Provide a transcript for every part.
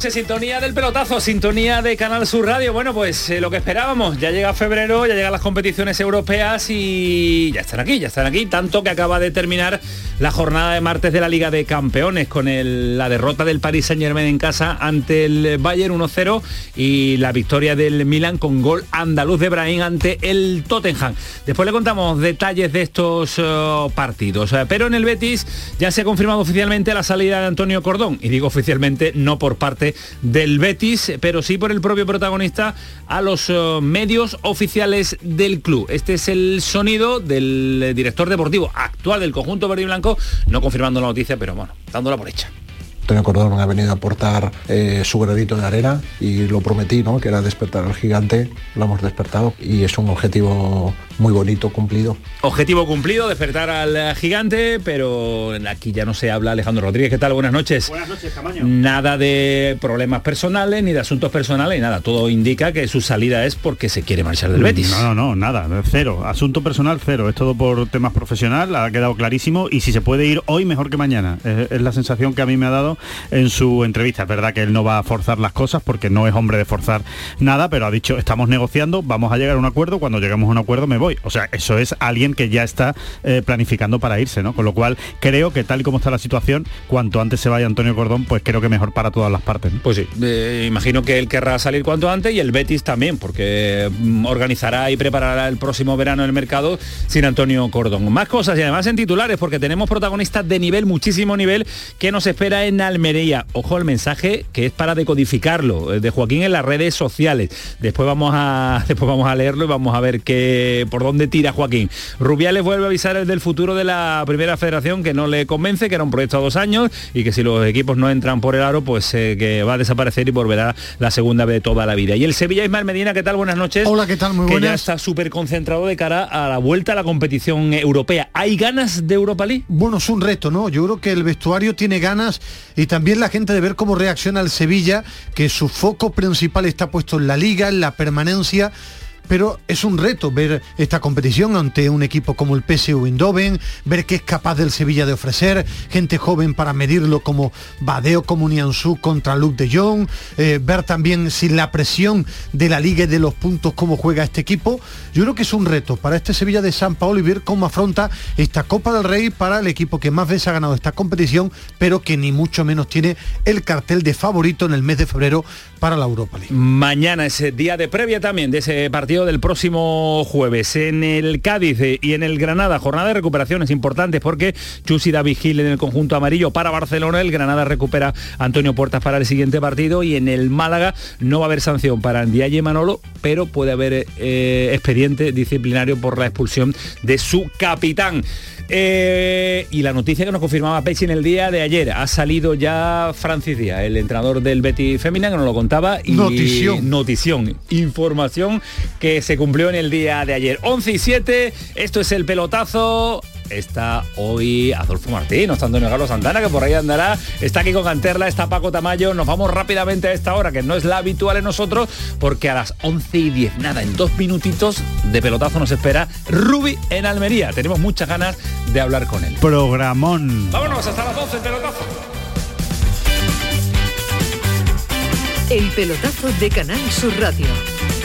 Sintonía del pelotazo, sintonía de Canal Sur Radio. Bueno, pues eh, lo que esperábamos, ya llega febrero, ya llegan las competiciones europeas y ya están aquí, ya están aquí, tanto que acaba de terminar la jornada de martes de la Liga de Campeones con la derrota del Paris Saint Germain en casa ante el Bayern 1-0 y la victoria del Milan con gol andaluz de Brahim ante el Tottenham. Después le contamos detalles de estos eh, partidos, eh, pero en el Betis ya se ha confirmado oficialmente la salida de Antonio Cordón y digo oficialmente no por parte del Betis, pero sí por el propio protagonista a los eh, medios oficiales del club. Este es el sonido del director deportivo actual del conjunto verde y blanco, no confirmando la noticia, pero bueno, dándola por hecha. Antonio Cordón ha venido a aportar eh, su granito de arena y lo prometí, ¿no? que era despertar al gigante, lo hemos despertado y es un objetivo muy bonito, cumplido. Objetivo cumplido, despertar al gigante, pero aquí ya no se habla Alejandro Rodríguez. ¿Qué tal? Buenas noches. Buenas noches, Camaño. Nada de problemas personales, ni de asuntos personales, nada. Todo indica que su salida es porque se quiere marchar del Betis. No, no, no, nada, cero. Asunto personal, cero. Es todo por temas profesional, ha quedado clarísimo. Y si se puede ir hoy, mejor que mañana. Es, la sensación que a mí me ha dado en su entrevista. Es verdad que él no va a forzar las cosas porque no es hombre de forzar nada, pero ha dicho, estamos negociando, vamos a llegar a un acuerdo, cuando lleguemos a un acuerdo me voy o sea, eso es alguien que ya está eh, planificando para irse, ¿no? Con lo cual creo que tal y como está la situación, cuanto antes se vaya Antonio Cordón, pues creo que mejor para todas las partes. Pues sí, imagino que él querrá salir cuanto antes y el Betis también, porque mm, organizará y preparará el próximo verano el mercado sin Antonio Cordón. Más cosas y además en titulares, porque tenemos protagonistas de nivel, muchísimo nivel, que nos espera en Almería. Ojo al mensaje que es para decodificarlo, eh, de Joaquín en las redes sociales. Después vamos a, después vamos a leerlo y vamos a ver qué, por dónde tira Joaquín. Rubiales vuelve a avisar el del futuro de la primera federación que no le convence, que era un proyecto a dos años y que si los equipos no entran por el aro, pues eh, que va a desaparecer y volverá la segunda vez de toda la vida. Y el Sevilla Ismael Medina, ¿qué tal? Buenas noches. Hola, ¿qué tal? Muy buenas. Que ya está súper concentrado de cara a la vuelta a la competición europea. ¿Hay ganas de Europa League? Bueno, es un reto, ¿no? Yo creo que el vestuario tiene ganas y también la gente de ver cómo reacciona el Sevilla, que su foco principal está puesto en la liga, en la permanencia pero es un reto ver esta competición ante un equipo como el PSV Eindhoven, ver qué es capaz del Sevilla de ofrecer, gente joven para medirlo como Badeo, como Nianzú contra Luke de Jong, eh, ver también sin la presión de la liga y de los puntos cómo juega este equipo. Yo creo que es un reto para este Sevilla de San Paolo y ver cómo afronta esta Copa del Rey para el equipo que más veces ha ganado esta competición, pero que ni mucho menos tiene el cartel de favorito en el mes de febrero para la Europa League. Mañana es día de previa también de ese partido del próximo jueves. En el Cádiz y en el Granada, jornada de recuperaciones importantes porque Chusi da vigil en el conjunto amarillo para Barcelona. El Granada recupera Antonio Puertas para el siguiente partido y en el Málaga no va a haber sanción para Andiaye Manolo, pero puede haber eh, expediente disciplinario por la expulsión de su capitán. Eh, y la noticia que nos confirmaba Pechi en el día de ayer, ha salido ya Francis Díaz, el entrenador del Betty Femina, que nos lo contaba. Y notición. Notición, información que se cumplió en el día de ayer. 11 y 7, esto es el pelotazo está hoy Adolfo Martín, no está Antonio Carlos Santana, que por ahí andará, está aquí con Canterla, está Paco Tamayo, nos vamos rápidamente a esta hora, que no es la habitual en nosotros, porque a las 11 y 10, nada, en dos minutitos de pelotazo nos espera Ruby en Almería. Tenemos muchas ganas de hablar con él. Programón. Vámonos, hasta las 12 el pelotazo. El pelotazo de Canal Sur Radio,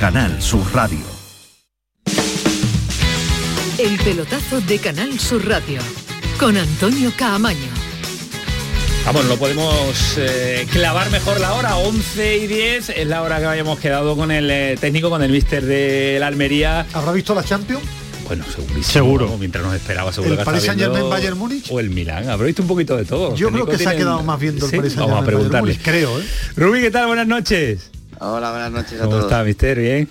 Canal Sur Radio. El pelotazo de Canal Sur Radio, con Antonio Caamaño. Vamos, no podemos eh, clavar mejor la hora, 11 y 10 es la hora que habíamos quedado con el eh, técnico, con el mister de la Almería. ¿Habrá visto la Champions? Bueno. Seguro. ¿no? Mientras nos esperaba, seguro ¿El que Paris Saint Germain Bayern Múnich? O el Milán. Habrá visto un poquito de todo. Yo creo que técnicos se ha tienen- quedado más viendo el ¿Sí? Paris Saint Vamos a preguntarle. Múnich, creo, ¿eh? Rubí, ¿qué tal? Buenas noches. Hola, buenas noches a ¿Cómo todos. está, mister? ¿Bien?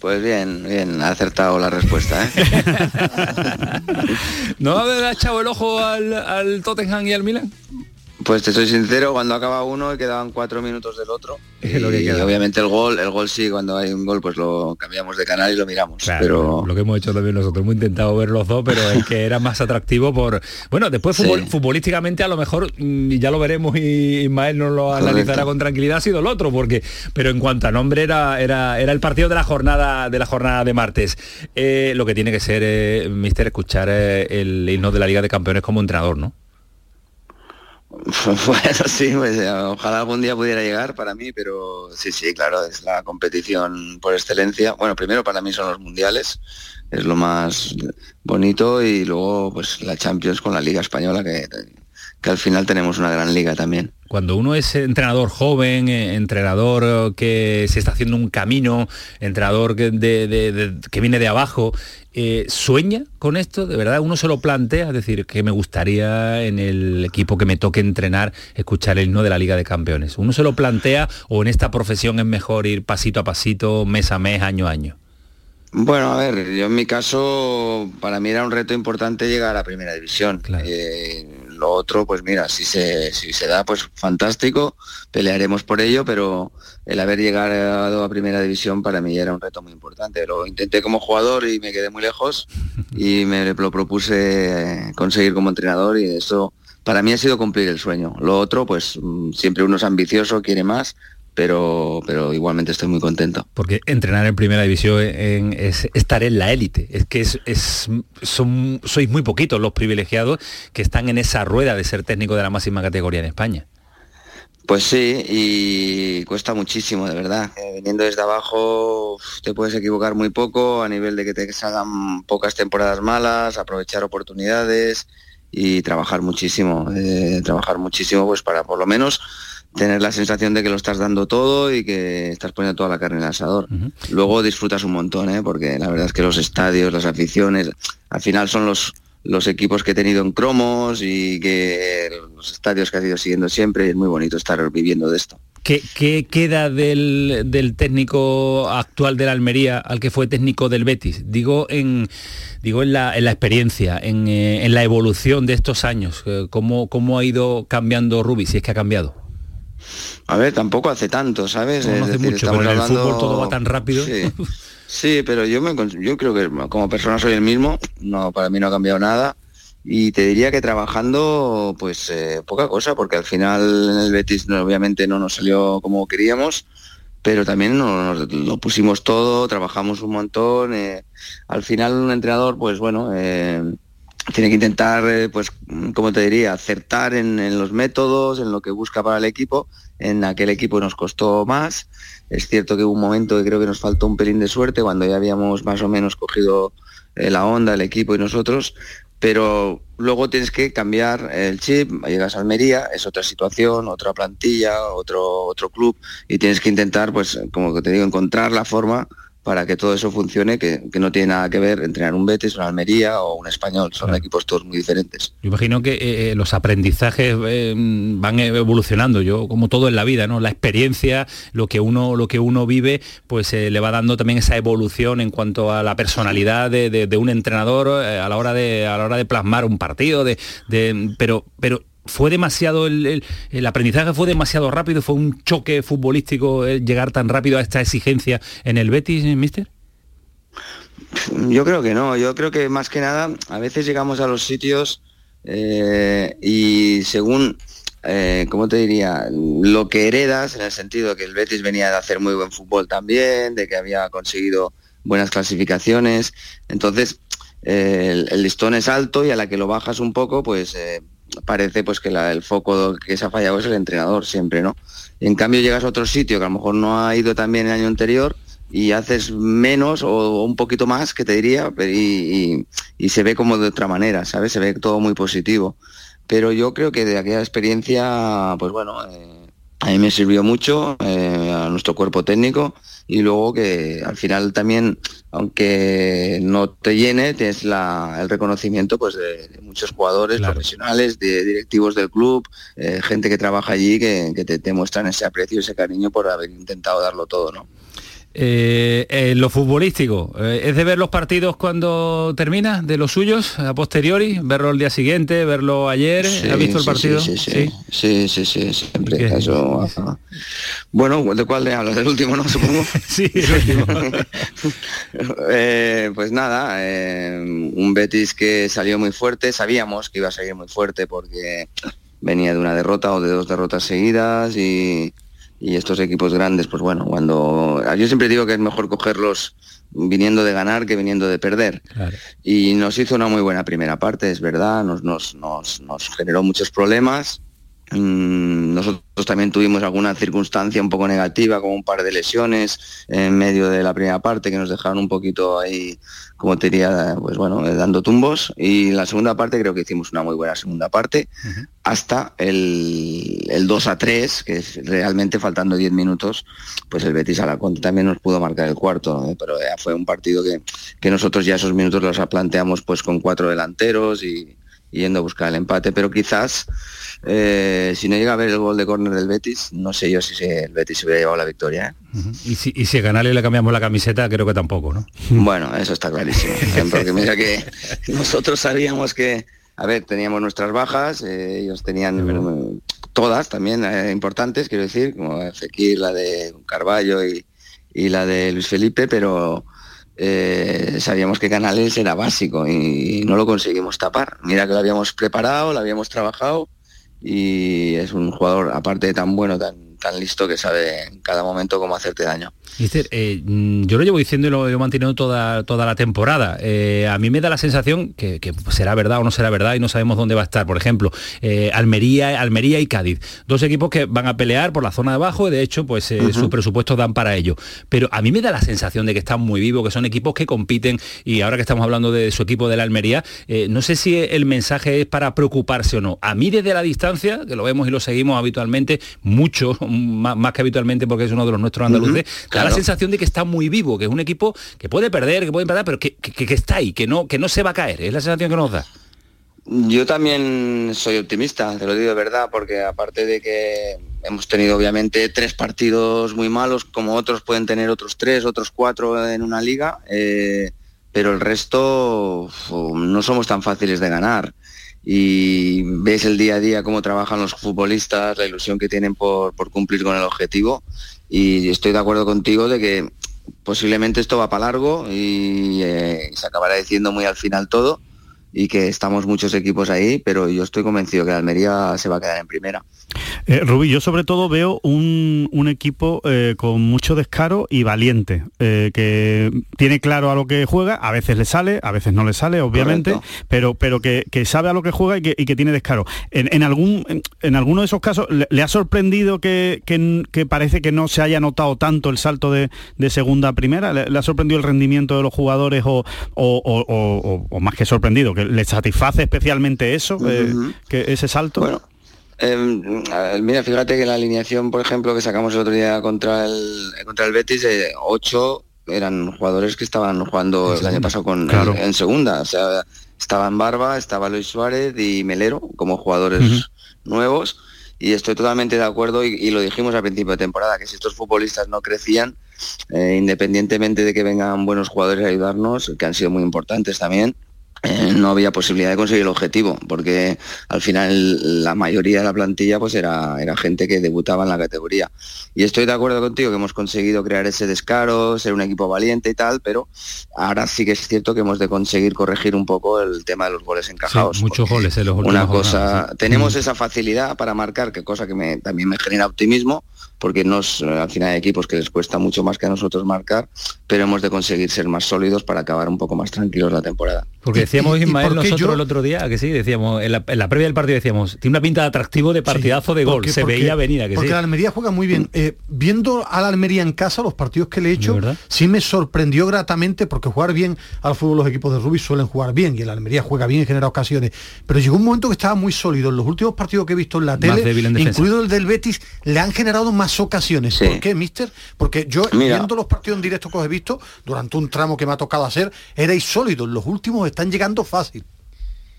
Pues bien, bien, ha acertado la respuesta, ¿eh? ¿No ha echado el ojo al, al Tottenham y al Milán? Pues te soy sincero, cuando acaba uno y quedaban cuatro minutos del otro. Es lo que y obviamente el gol, el gol sí, cuando hay un gol pues lo cambiamos de canal y lo miramos. Claro, pero lo que hemos hecho también nosotros, hemos intentado ver los dos, pero el que era más atractivo por... Bueno, después Sí. futbolísticamente a lo mejor, mm, y ya lo veremos y Ismael nos lo Correcto. analizará con tranquilidad, ha sido el otro, porque pero en cuanto a nombre era, era, era el partido de la jornada de la jornada de martes. Eh, lo que tiene que ser, eh, mister, escuchar eh, el himno de la Liga de Campeones como entrenador, ¿no? bueno, sí, pues eh, ojalá algún día pudiera llegar para mí, pero sí, sí, claro, es la competición por excelencia. Bueno, primero para mí son los mundiales, es lo más bonito y luego pues la Champions con la Liga Española que, que al final tenemos una gran liga también. Cuando uno es entrenador joven, eh, entrenador eh, que se está haciendo un camino, entrenador que, de- que viene de abajo, eh, ¿sueña con esto? ¿De verdad uno se lo plantea? Es decir, que me gustaría en el equipo que me toque entrenar escuchar el himno de la Liga de Campeones. ¿Uno se lo plantea o en esta profesión es mejor ir pasito a pasito, mes a mes, año a año? Bueno, a ver, yo en mi caso, para mí era un reto importante llegar a la primera división. Eh, lo otro, pues mira, si se, si se da, pues fantástico, pelearemos por ello, pero el haber llegado a primera división para mí era un reto muy importante. Lo intenté como jugador y me quedé muy lejos y me lo propuse conseguir como entrenador y eso para mí ha sido cumplir el sueño. Lo otro, pues mm, siempre uno es ambicioso, quiere más, pero, pero igualmente estoy muy contento. Porque entrenar en primera división en- es estar en la élite. Es que es, es- son, sois muy poquitos los privilegiados que están en esa rueda de ser técnico de la máxima categoría en España. Pues sí, y cuesta muchísimo, de verdad. Eh, viniendo desde abajo te puedes equivocar muy poco a nivel de que te salgan pocas temporadas malas, aprovechar oportunidades y trabajar muchísimo. eh, trabajar muchísimo pues para por lo menos tener la sensación de que lo estás dando todo y que estás poniendo toda la carne en el asador. Luego disfrutas un montón, ¿eh? porque la verdad es que los estadios, las aficiones, al final son los, los equipos que he tenido en cromos y que los estadios que has ido siguiendo siempre y es muy bonito estar viviendo de esto. ¿Qué, qué queda del, del técnico actual de la Almería al que fue técnico del Betis? Digo en, digo en, la, en la experiencia, en, eh, en la evolución de estos años. eh, ¿Cómo, ¿Cómo ha ido cambiando Rubi, si es que ha cambiado? A ver, tampoco hace tanto, ¿sabes? No, no Es hace decir, mucho, estamos pero en el hablando- fútbol todo va tan rápido. Sí, Sí, pero yo, me, yo creo que como persona soy el mismo, no, para mí no ha cambiado nada. Y te diría que trabajando, pues eh, poca cosa, porque al final en el Betis no, obviamente no nos salió como queríamos, pero también nos, nos- lo pusimos todo, trabajamos un montón. eh, al final un entrenador, pues bueno, eh, tiene que intentar, eh, pues, como te diría, acertar en, los métodos, en lo que busca para el equipo en aquel equipo nos costó más. Es cierto que hubo un momento que creo que nos faltó un pelín de suerte cuando ya habíamos más o menos cogido eh, la onda, el equipo y nosotros, pero luego tienes que cambiar el chip, llegas a Almería, es otra situación, otra plantilla, otro, otro club y tienes que intentar, pues como te digo, encontrar la forma para que todo eso funcione, que, no tiene nada que ver entrenar un Betis, una Almería o un Español, son equipos todos muy diferentes. Yo imagino que eh, eh, los aprendizajes eh, van evolucionando, yo como todo en la vida, ¿no? La experiencia, lo que uno, lo que uno vive, pues le va dando también esa evolución en cuanto a la personalidad de, un entrenador a la hora de a la hora de plasmar un partido, de, de pero pero fue demasiado el, aprendizaje fue demasiado rápido, fue un choque futbolístico llegar tan rápido a esta exigencia en el Betis, Mister. Yo creo que no, yo creo que más que nada a veces llegamos a los sitios eh, y según, eh, ¿cómo te diría? Lo que heredas, en el sentido que el Betis venía de hacer muy buen fútbol también, de que había conseguido buenas clasificaciones, entonces eh, el, listón es alto y a la que lo bajas un poco, pues parece pues que el foco que se ha fallado es el entrenador siempre, ¿no? En cambio llegas a otro sitio que a lo mejor no ha ido tan bien el año anterior y haces menos o un poquito más, que te diría, y, se ve como de otra manera, ¿sabes? Se ve todo muy positivo. Pero yo creo que de aquella experiencia, pues bueno, eh, a mí me sirvió mucho, eh, a nuestro cuerpo técnico, y luego que al final también, aunque no te llene, tienes el reconocimiento pues de, muchos jugadores profesionales, de directivos del club, eh, gente que trabaja allí que, te, te, muestran ese aprecio ese cariño por haber intentado darlo todo, ¿no? Eh, lo futbolístico, eh, ¿es de ver los partidos cuando termina, de los suyos, a posteriori, verlo el día siguiente, verlo ayer? ¿Ha visto el partido? Sí, sí, sí, sí, sí, siempre. Eso, bueno, ¿de cuál le hablas? ¿Del último, no, supongo? sí, el último. Eh, pues nada, un Betis que salió muy fuerte, sabíamos que iba a salir muy fuerte porque venía de una derrota o de dos derrotas seguidas y y estos equipos grandes, pues bueno, cuando yo siempre digo que es mejor cogerlos viniendo de ganar que viniendo de perder. Y nos hizo una muy buena primera parte, es verdad, nos, nos, nos, nos generó muchos problemas, nosotros también tuvimos alguna circunstancia un poco negativa, como un par de lesiones en medio de la primera parte que nos dejaron un poquito ahí, como te diría, pues bueno, eh, dando tumbos. Y la segunda parte creo que hicimos una muy buena segunda parte, hasta el, el, 2 a 3, que es realmente faltando 10 minutos, pues el Betis a la contra también nos pudo marcar el cuarto, pero ya fue un partido que, que nosotros ya esos minutos los planteamos pues con cuatro delanteros y yendo a buscar el empate, pero quizás eh, si no llega a ver el gol de córner del Betis, no sé yo si el Betis se hubiera llevado la victoria. ¿eh? ¿Y, si, y si a Canales le cambiamos la camiseta, creo que tampoco, ¿no? Bueno, eso está clarísimo. Porque mira que nosotros sabíamos que, a ver, teníamos nuestras bajas, eh, ellos tenían todas también importantes, quiero decir, como Fekir, la de Carballo y, y la de Luis Felipe, pero eh, sabíamos que Canales era básico y no lo conseguimos tapar. Mira que lo habíamos preparado, lo habíamos trabajado y es un jugador, aparte de tan bueno, tan, tan listo que sabe en cada momento cómo hacerte daño. Eh, mm, yo lo llevo diciendo y lo he mantenido toda, toda la temporada. Eh, a mí me da la sensación que, será verdad o no será verdad y no sabemos dónde va a estar. Por ejemplo, eh, Almería, Almería y Cádiz. Dos equipos que van a pelear por la zona de abajo y de hecho pues sus presupuestos dan para ello. Pero a mí me da la sensación de que están muy vivos, que son equipos que compiten y ahora que estamos hablando de su equipo de la Almería, no sé si el mensaje es para preocuparse o no. A mí desde la distancia, que lo vemos y lo seguimos habitualmente, mucho, más, que habitualmente porque es uno de los nuestros andaluces, la sensación de que está muy vivo, que es un equipo que puede perder, que puede empatar, pero que, está ahí, que no, que no se va a caer. Es la sensación que nos da. Yo también soy optimista, te lo digo de verdad, porque aparte de que hemos tenido obviamente tres partidos muy malos, como otros pueden tener otros tres, otros cuatro en una liga, eh, pero el resto no somos tan fáciles de ganar. Y ves el día a día cómo trabajan los futbolistas, la ilusión que tienen por, por cumplir con el objetivo y estoy de acuerdo contigo de que posiblemente esto va para largo y eh, se acabará diciendo muy al final todo y que estamos muchos equipos ahí, pero yo estoy convencido que Almería se va a quedar en primera. Eh, Rubí, yo sobre todo veo un, un equipo eh, con mucho descaro y valiente, eh, que tiene claro a lo que juega, a veces le sale, a veces no le sale, obviamente, pero, pero que, que sabe a lo que juega y que, y que tiene descaro. En, en algún, en, en alguno de esos casos, ¿le, le ha sorprendido que, que- parece que no se haya notado tanto el salto de, de segunda a primera? ¿Le, le ha sorprendido el rendimiento de los jugadores o, o- más que sorprendido? ¿Que le satisface especialmente eso, eh, que ese salto? Bueno, Eh, eh, mira, fíjate que la alineación, por ejemplo, que sacamos el otro día contra el, contra el Betis, eh, ocho eran jugadores que estaban jugando el año pasado con, Claro. en, en segunda. O sea, estaba en Barba, estaba Luis Suárez y Melero como jugadores nuevos. Y estoy totalmente de acuerdo y, y lo dijimos al principio de temporada, que si estos futbolistas no crecían, eh, independientemente de que vengan buenos jugadores a ayudarnos, que han sido muy importantes también, eh, no había posibilidad de conseguir el objetivo, porque al final la mayoría de la plantilla pues era, era gente que debutaba en la categoría. Y estoy de acuerdo contigo que hemos conseguido crear ese descaro, ser un equipo valiente y tal, pero ahora sí que es cierto que hemos de conseguir corregir un poco el tema de los goles encajados. Sí, muchos goles en los Una cosa, jornadas, sí. tenemos esa facilidad para marcar, que cosa que me, también me genera optimismo, porque nos, eh, al final hay equipos que les cuesta mucho más que a nosotros marcar, pero hemos de conseguir ser más sólidos para acabar un poco más tranquilos la temporada. Porque decíamos, ¿Y- y- y Ismael, nosotros yo? el otro día, ¿a que sí, decíamos, en la, en la previa del partido decíamos, tiene una pinta de atractivo de partidazo de gol, Porque- se porque- veía venir, ¿a que porque sí? la Almería juega muy bien. Eh, viendo a la Almería en casa, los partidos que le he hecho, sí me sorprendió gratamente porque jugar bien al fútbol los equipos de Rubí suelen jugar bien y el Almería juega bien en genera ocasiones. Pero llegó un momento que estaba muy sólido. En los últimos partidos que he visto en la tele, en incluido el del Betis, le han generado más ocasiones. Sí. ¿Por qué, mister? Porque yo, Mira. viendo los partidos en directo que os he visto, durante un tramo que me ha tocado hacer, erais sólidos. Los últimos están llegando fácil.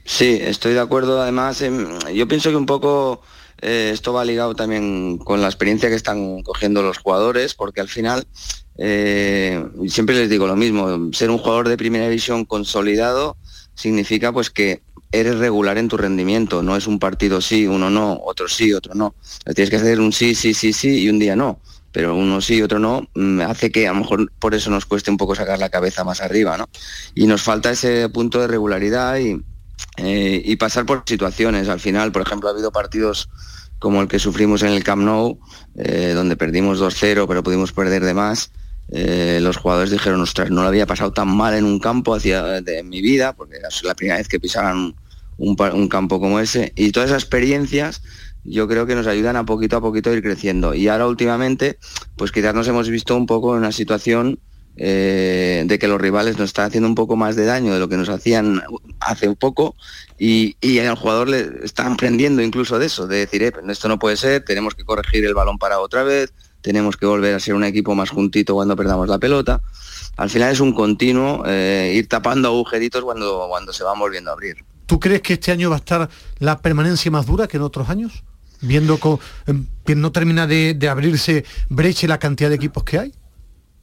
Sí, estoy de acuerdo. Además, em, yo pienso que un poco eh, esto va ligado también con la experiencia que están cogiendo los jugadores, porque al final eh, siempre les digo lo mismo. Ser un jugador de primera división consolidado significa pues que eres regular en tu rendimiento. No es un partido sí, uno no, otro sí, otro no. Tienes que hacer un sí, sí, sí, sí y un día no. Pero uno sí, otro no, mm, hace que a lo mejor por eso nos cueste un poco sacar la cabeza más arriba, ¿no? Y nos falta ese punto de regularidad y, eh, y pasar por situaciones. Al final, por ejemplo, ha habido partidos como el que sufrimos en el Camp Nou, eh, donde perdimos 2-0, pero pudimos perder de más. Eh, los jugadores dijeron, ostras, no lo había pasado tan mal en un campo hacia, de mi vida, porque era la primera vez que pisaban un campo como ese. Y todas esas experiencias yo creo que nos ayudan a poquito a poquito a ir creciendo. Y ahora últimamente, pues quizás nos hemos visto un poco en una situación eh, de que los rivales nos están haciendo un poco más de daño de lo que nos hacían hace un poco y, y al jugador le están aprendiendo incluso de eso, de decir, "Eh, esto no puede ser, tenemos que corregir el balón para otra vez, tenemos que volver a ser un equipo más juntito cuando perdamos la pelota. Al final es un continuo eh, ir tapando agujeritos cuando, cuando se van volviendo a abrir. ¿Tú crees que este año va a estar la permanencia más dura que en otros años? Viendo em, que no termina de, abrirse brecha la cantidad de equipos que hay.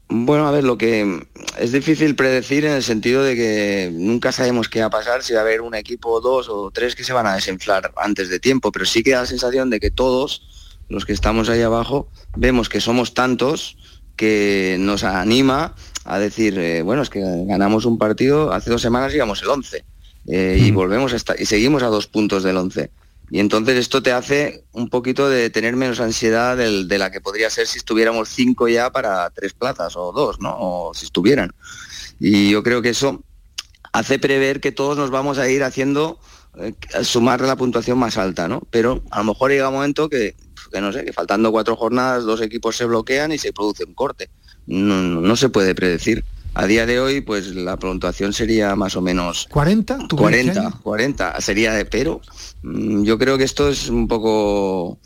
Bueno, a ver, lo que es difícil predecir en el sentido de que nunca sabemos qué va a pasar, si va a haber un equipo, dos o tres que se van a desinflar antes de tiempo, pero sí que da la sensación de que todos los que estamos ahí abajo vemos que somos tantos que nos anima a decir, eh, bueno, es que ganamos un partido, hace dos semanas íbamos el 11 eh, y volvemos a estar, y seguimos a dos puntos del 11. Y entonces esto te hace un poquito de tener menos ansiedad del- de la que podría ser si estuviéramos cinco ya para tres plazas o dos, ¿no? O si estuvieran. Y yo creo que eso hace prever que todos nos vamos a ir haciendo eh, sumar la puntuación más alta, ¿no? Pero a lo mejor llega un momento que, que no sé, que faltando cuatro jornadas dos equipos se bloquean y se produce un corte. No, no- no se puede predecir. A día de hoy, pues la puntuación sería más o menos ¿40? ¿Tú crees que 40, hay? 40 sería de pero. mm, Yo creo que esto es un poco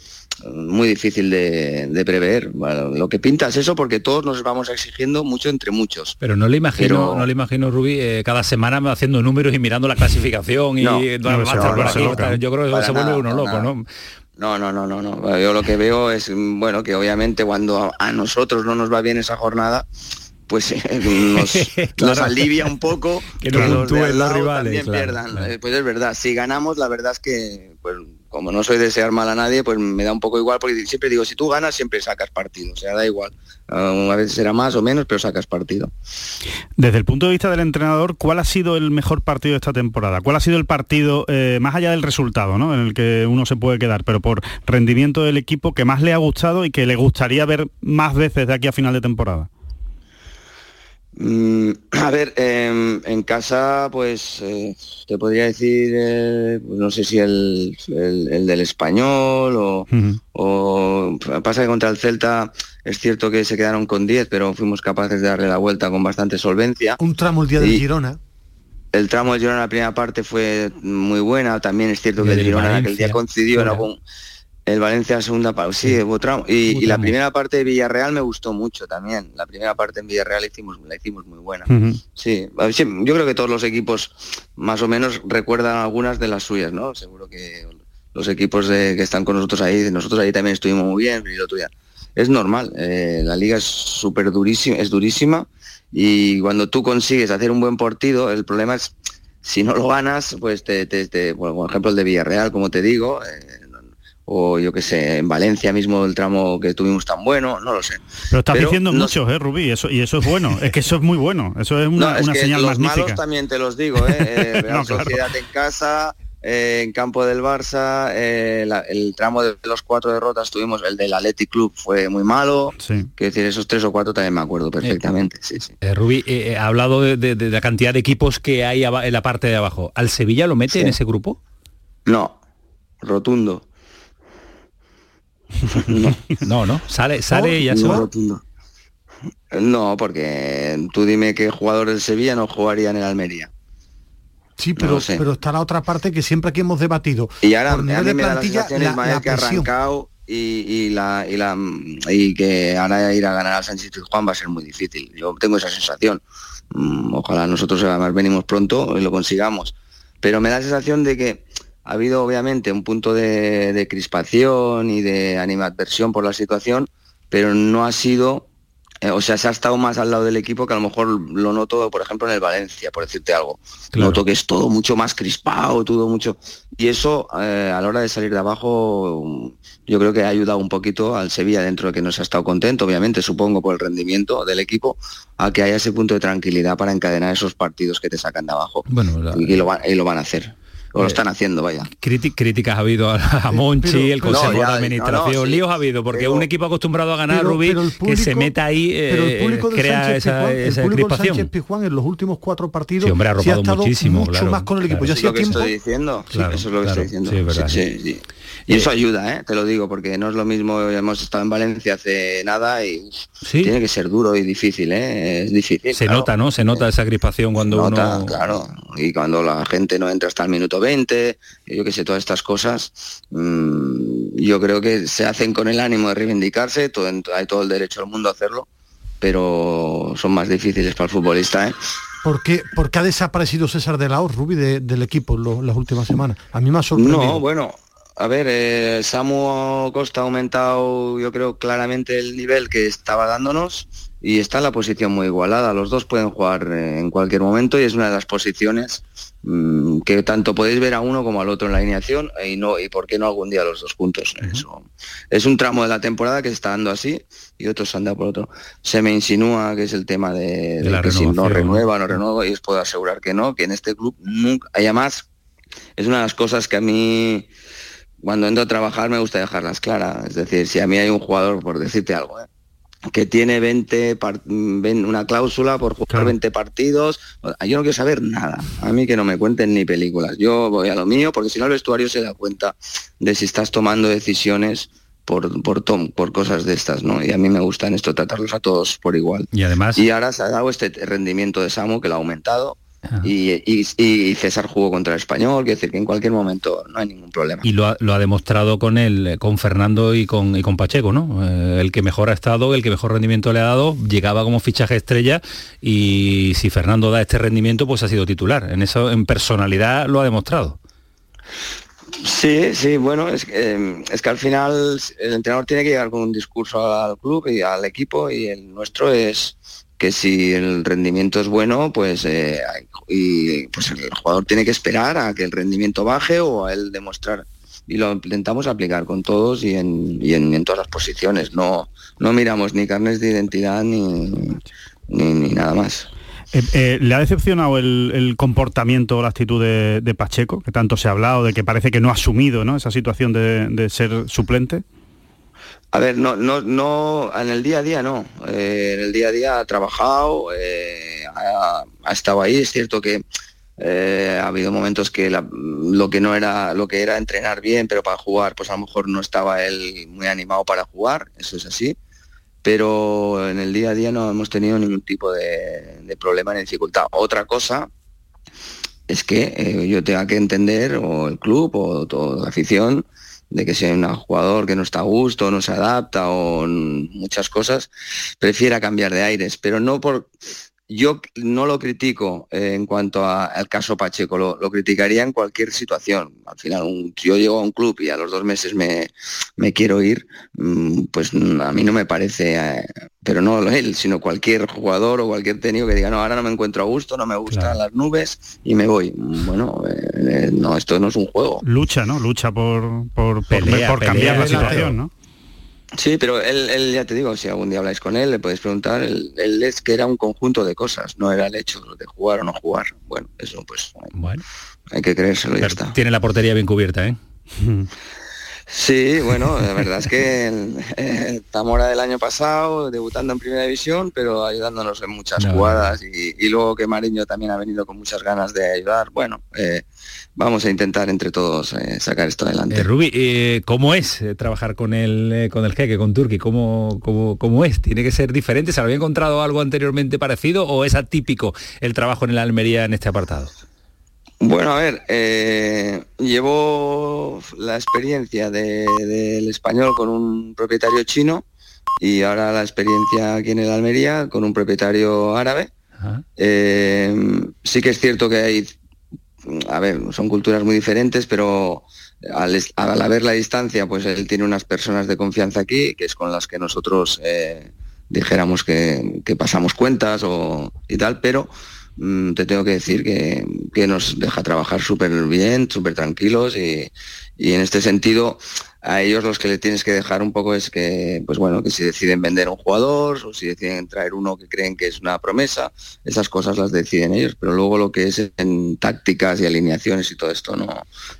eh, muy difícil de, de prever. Bueno, lo que pinta es eso porque todos nos vamos exigiendo mucho entre muchos. Pero no le imagino, Pero- no le imagino, Rubí, eh, cada semana haciendo números y mirando la clasificación y No, no, va aquí, yo creo que Para se vuelve nada, uno loco, nada. ¿no? No, no, no, no, no. Yo lo que veo es, mm, bueno, que obviamente cuando a, a nosotros no nos va bien esa jornada, pues nos, Claro. nos alivia un poco Que no los de los rivales, también claro, pierdan. claro. Pues es verdad, si ganamos, la verdad es que pues, como no soy desear mal a nadie, pues me da un poco igual, porque siempre digo, si tú ganas, siempre sacas partido, o sea, da igual. Uh, a veces será más o menos, pero sacas partido. Desde el punto de vista del entrenador, ¿cuál ha sido el mejor partido de esta temporada? ¿Cuál ha sido el partido, eh, más allá del resultado, ¿no? en el que uno se puede quedar, pero por rendimiento del equipo que más le ha gustado y que le gustaría ver más veces de aquí a final de temporada? Mm, a ver, em, en casa, pues eh, te podría decir, eh, pues no sé si el, el, del español o, o, pasa que contra el Celta es cierto que se quedaron con 10, pero fuimos capaces de darle la vuelta con bastante solvencia. Un tramo el día del Girona. El tramo del Girona la primera parte fue muy buena, también es cierto que el Girona aquel día coincidió en algún el Valencia segunda parte, sí, Y, la primera parte de Villarreal me gustó mucho también. La primera parte en Villarreal la hicimos, la hicimos muy buena. sí. yo creo que todos los equipos más o menos recuerdan algunas de las suyas, ¿no? Seguro que los equipos de, que están con nosotros ahí, nosotros ahí también estuvimos muy bien, y lo Es normal, eh, la liga es súper durísima, es durísima y cuando tú consigues hacer un buen partido, el problema es si no lo ganas, pues te, por ejemplo el de Villarreal, como te digo, eh, o yo qué sé, en Valencia mismo el tramo que tuvimos tan bueno, no lo sé. Pero estás diciendo muchos, ¿eh, Rubí? Eso, y eso es bueno, es que eso es muy bueno, eso es una, no, señal los malos también te los digo, ¿eh? eh Sociedad en casa, eh, en campo del Barça, eh, el tramo de los cuatro derrotas tuvimos, el del Athletic Club fue muy malo, sí. quiero decir, esos tres o cuatro también me acuerdo perfectamente. sí, sí. Rubí, ha hablado de, la cantidad de equipos que hay en la parte de abajo. ¿Al Sevilla lo mete en ese grupo? No, rotundo. no. no, Sale, sale y ya se va. No, porque tú dime qué jugador del Sevilla no jugaría en el Almería. Sí, pero, pero está la otra parte que siempre aquí hemos debatido. Y ahora a mí me da la sensación que ha arrancado y, la, y, la, y que ahora ir a ganar al Sánchez Juan va a ser muy difícil. Yo tengo esa sensación. Mm, ojalá nosotros además venimos pronto y lo consigamos. Pero me da la sensación de que ha habido obviamente un punto de, crispación y de animadversión por la situación, pero no ha sido, eh, o sea, se ha estado más al lado del equipo que a lo mejor lo noto, por ejemplo, en el Valencia, por decirte algo. Noto que es todo mucho más crispado, todo mucho... Y eso, eh, a la hora de salir de abajo, yo creo que ha ayudado un poquito al Sevilla, dentro de que no se ha estado contento, obviamente, supongo, por el rendimiento del equipo, a que haya ese punto de tranquilidad para encadenar esos partidos que te sacan de abajo. Bueno, y, lo y lo van a hacer o lo eh, están haciendo, vaya. críticas ha habido a, Monchi, el Consejo de Administración, líos ha habido, porque un equipo acostumbrado a ganar, Rubí, que se meta ahí, eh, crea esa, esa el público Sánchez Pizjuán en los últimos cuatro partidos sí, hombre, ha, ha estado muchísimo, mucho más con el equipo. Es estoy diciendo. eso es lo que estoy diciendo. Sí, y eso ayuda, ¿eh? te lo digo, porque no es lo mismo, hemos estado en Valencia hace nada y tiene que ser duro y difícil, ¿eh? es difícil. Se nota, ¿no? Se nota esa crispación cuando uno... Claro, y cuando la gente no entra hasta el minuto 20, yo que sé, todas estas cosas, mm, yo creo que se hacen con el ánimo de reivindicarse, todo, hay todo el derecho del mundo a hacerlo, pero son más difíciles para el futbolista, ¿eh? ¿Por qué, ha desaparecido César de la Hoz, Rubi, del equipo las últimas semanas? A mí me ha sorprendido. No, bueno, a ver, eh, Samu Costa ha aumentado, yo creo, claramente el nivel que estaba dándonos y está en la posición muy igualada. Los dos pueden jugar eh, en cualquier momento y es una de las posiciones mm, que tanto podéis ver a uno como al otro en la alineación y no y por qué no algún día los dos juntos. Eso. Es un tramo de la temporada que está dando así y otros han dado por otro. Se me insinúa que es el tema de, que si no renueva, no renueva y os puedo asegurar que no, que en este club nunca haya más. Es una de las cosas que a mí cuando entro a trabajar me gusta dejarlas claras. Es decir, si a mí hay un jugador, por decirte algo, ¿eh? Que tiene 20, una cláusula por jugar 20 partidos, yo no quiero saber nada. A mí que no me cuenten ni películas. Yo voy a lo mío porque si no el vestuario se da cuenta de si estás tomando decisiones por, por, tom, por cosas de estas, ¿no? Y a mí me gusta en esto tratarlos a todos por igual. Y además... Y ahora se ha dado este rendimiento de Samu que lo ha aumentado y, César jugó contra el español, quiere decir que en cualquier momento no hay ningún problema. Y lo ha, demostrado con él, con Fernando y con, y con Pacheco, ¿no? Eh, el que mejor ha estado, el que mejor rendimiento le ha dado, llegaba como fichaje estrella y si Fernando da este rendimiento, pues ha sido titular. En eso, en personalidad lo ha demostrado. Sí, sí, bueno, es que, es que al final el entrenador tiene que llegar con un discurso al club y al equipo y el nuestro es que si el rendimiento es bueno, pues, eh, y, pues el jugador tiene que esperar a que el rendimiento baje o a él demostrar y lo intentamos aplicar con todos y en, y en, todas las posiciones. No, no miramos ni carnes de identidad ni, ni, nada más. Eh, eh, ¿Le ha decepcionado el, comportamiento o la actitud de, Pacheco, que tanto se ha hablado, de que parece que no ha asumido ¿no? esa situación de ser suplente? A ver, no, no, no, en el día a día no. Eh, en el día a día ha trabajado, eh, ha, estado ahí. Es cierto que eh, ha habido momentos que la- lo que no era, lo que era entrenar bien, pero para jugar, pues a lo mejor no estaba él muy animado para jugar. Eso es así. Pero en el día a día no hemos tenido ningún tipo de, de problema ni dificultad. Otra cosa es que yo tenga que entender, o el club, o toda la afición, de que hay un jugador que no está a gusto, no se adapta o muchas cosas, prefiera cambiar de aires, pero no por... Yo no lo critico eh, en cuanto a- al caso Pacheco, lo, lo criticaría en cualquier situación. Al final, un- si yo llego a un club y a los dos meses me, me quiero ir, mm, pues mm, a mí no me parece, eh, pero no él, sino cualquier jugador o cualquier técnico que diga, no, ahora no me encuentro a gusto, no me gustan las nubes y me voy. Mm, Bueno, eh, eh, no, esto no es un juego. Lucha, ¿no? Lucha por, por, por- Pelea, por cambiar pelea la situación. ¿no? Sí, pero él, él, ya te digo, si algún día habláis con él, le podéis preguntar, él, él es que era un conjunto de cosas, no era el hecho de jugar o no jugar. Bueno, eso pues Bueno. hay que creérselo y ya está. tiene la portería bien cubierta, ¿eh? Sí, bueno, la verdad es que eh, Zamora del año pasado, debutando en Primera División, pero ayudándonos en muchas No, jugadas y, y luego que Mariño también ha venido con muchas ganas de ayudar. Bueno, eh, vamos a intentar entre todos eh, sacar esto adelante. Eh, Rubi, eh, ¿cómo es trabajar con el, con el jeque, con Turki? ¿Cómo, cómo, ¿Cómo es? ¿Tiene que ser diferente? ¿Se había encontrado algo anteriormente parecido o es atípico el trabajo en la Almería en este apartado? Bueno, a ver, eh, llevo la experiencia de- del español con un propietario chino y ahora la experiencia aquí en el Almería con un propietario árabe. Eh, sí que es cierto que hay, a ver, son culturas muy diferentes, pero al, al haber la distancia, pues él tiene unas personas de confianza aquí, que es con las que nosotros eh, dijéramos que, que pasamos cuentas o, y tal, pero te tengo que decir que, que nos deja trabajar súper bien, súper tranquilos y, y en este sentido a ellos los que le tienes que dejar un poco es que, pues bueno, que si deciden vender un jugador o si deciden traer uno que creen que es una promesa, esas cosas las deciden ellos, pero luego lo que es en tácticas y alineaciones y todo esto no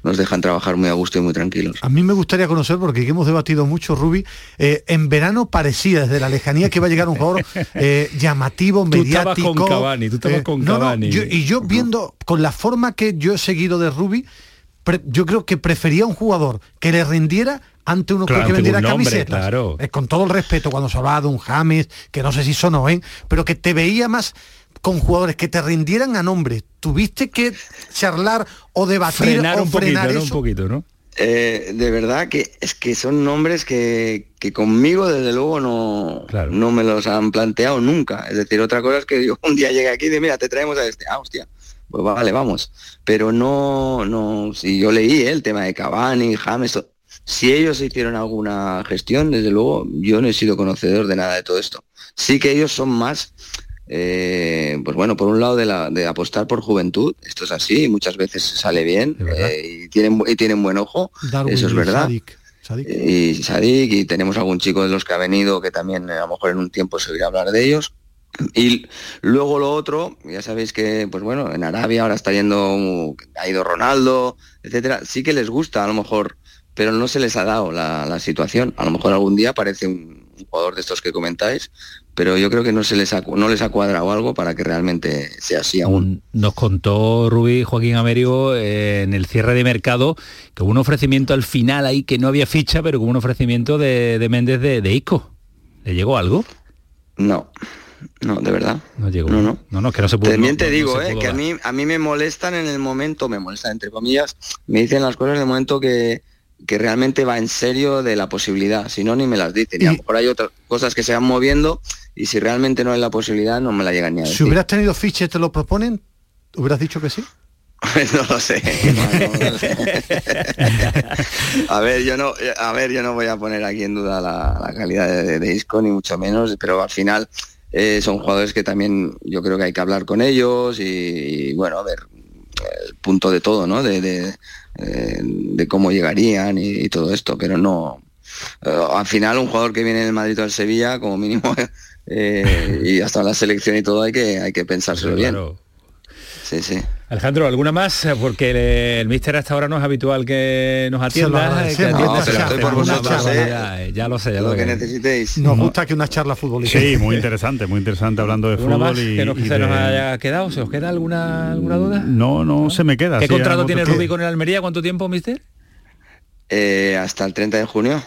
nos dejan trabajar muy a gusto y muy tranquilos. A mí me gustaría conocer, porque hemos debatido mucho, Rubi, eh, en verano parecía desde la lejanía que iba a llegar un jugador eh, llamativo, Tú estabas mediático. con Cavani, tú estabas eh, con no, no, Cavani. yo- y yo viendo, con la forma que yo he seguido de Rubi, yo creo que prefería un jugador que le rindiera ante uno Claro, que vendiera un nombre, camisetas. claro. Eh, con todo el respeto, cuando se hablaba de un James, que no sé si sonó, ¿eh? pero que te veía más con jugadores que te rindieran a nombre. ¿Tuviste que charlar o debatir Frenar o un poquito, frenar. Un poquito, ¿no? Eh, de verdad que es que son nombres que, que conmigo desde luego no, no me los han planteado nunca. Es decir, otra cosa es que yo un día llegue aquí y digo, mira, te traemos a este. Ah, hostia. Pues vale, vamos. Pero no, no, si yo leí eh, el tema de Cavani, James, si ellos hicieron alguna gestión, desde luego yo no he sido conocedor de nada de todo esto. Sí que ellos son más, eh, pues bueno, por un lado de, la, de apostar por juventud, esto es así, muchas veces sale bien eh, y, tienen, y tienen buen ojo, Darwin eso es verdad. Sadik. Sadik. Y Sadik, y tenemos algún chico de los que ha venido que también a lo mejor en un tiempo se oirá hablar de ellos. Y luego lo otro, ya sabéis que, pues bueno, en Arabia ahora está yendo, ha ido Ronaldo, etcétera. Sí que les gusta a lo mejor, pero no se les ha dado la, la situación. A lo mejor algún día aparece un, un jugador de estos que comentáis, pero yo creo que no se les ha, no les ha cuadrado algo para que realmente sea así aún. Nos contó Rubí Joaquín Amerigo eh, en el cierre de mercado que hubo un ofrecimiento al final ahí que no había ficha, pero hubo un ofrecimiento de, de Méndez de, de Isco. ¿Le llegó algo? No, no, de verdad. No llegó. No, no. No, no, que no se pudo. También no- te no digo, eh, que a mí, a mí me molestan en el momento, me molestan entre comillas, me dicen las cosas en el momento que, que realmente va en serio de la posibilidad, si no ni me las dicen. Y a lo mejor hay otras cosas que se van moviendo y si realmente no hay la posibilidad no me la llegan ni a Si decir. hubieras tenido fiches, te lo proponen, ¿hubieras dicho que sí? no lo sé. No, no lo sé. a ver, yo no, a ver, yo no voy a poner aquí en duda la, la calidad de, de Isco ni mucho menos, pero al final eh, son jugadores que también yo creo que hay que hablar con ellos y, y, bueno, a ver, el punto de todo, ¿no? De, de, eh, de cómo llegarían y, y todo esto, pero no, eh, al final un jugador que viene del Madrid o del Sevilla, como mínimo, eh, y hasta la selección y todo hay que hay que pensárselo bien. Sí, sí. Alejandro, ¿alguna más? Porque el, el míster hasta ahora no es habitual que nos atienda. Se que lo agradecemos. atienda, No, pero se estoy hace por una vosotros, barbaridad, eh, Ya lo sé, ya lo, Lo que sé. necesitéis. Nos gusta que una charla futbolística. Sí, muy interesante, muy interesante hablando de ¿Una fútbol más y, que, nos, y se de- nos haya quedado? ¿Se os queda alguna, alguna duda? No, no se me queda. ¿Qué sí, contrato tiene Rubí con el Almería? ¿Cuánto tiempo, mister? Eh, hasta el 30 de junio.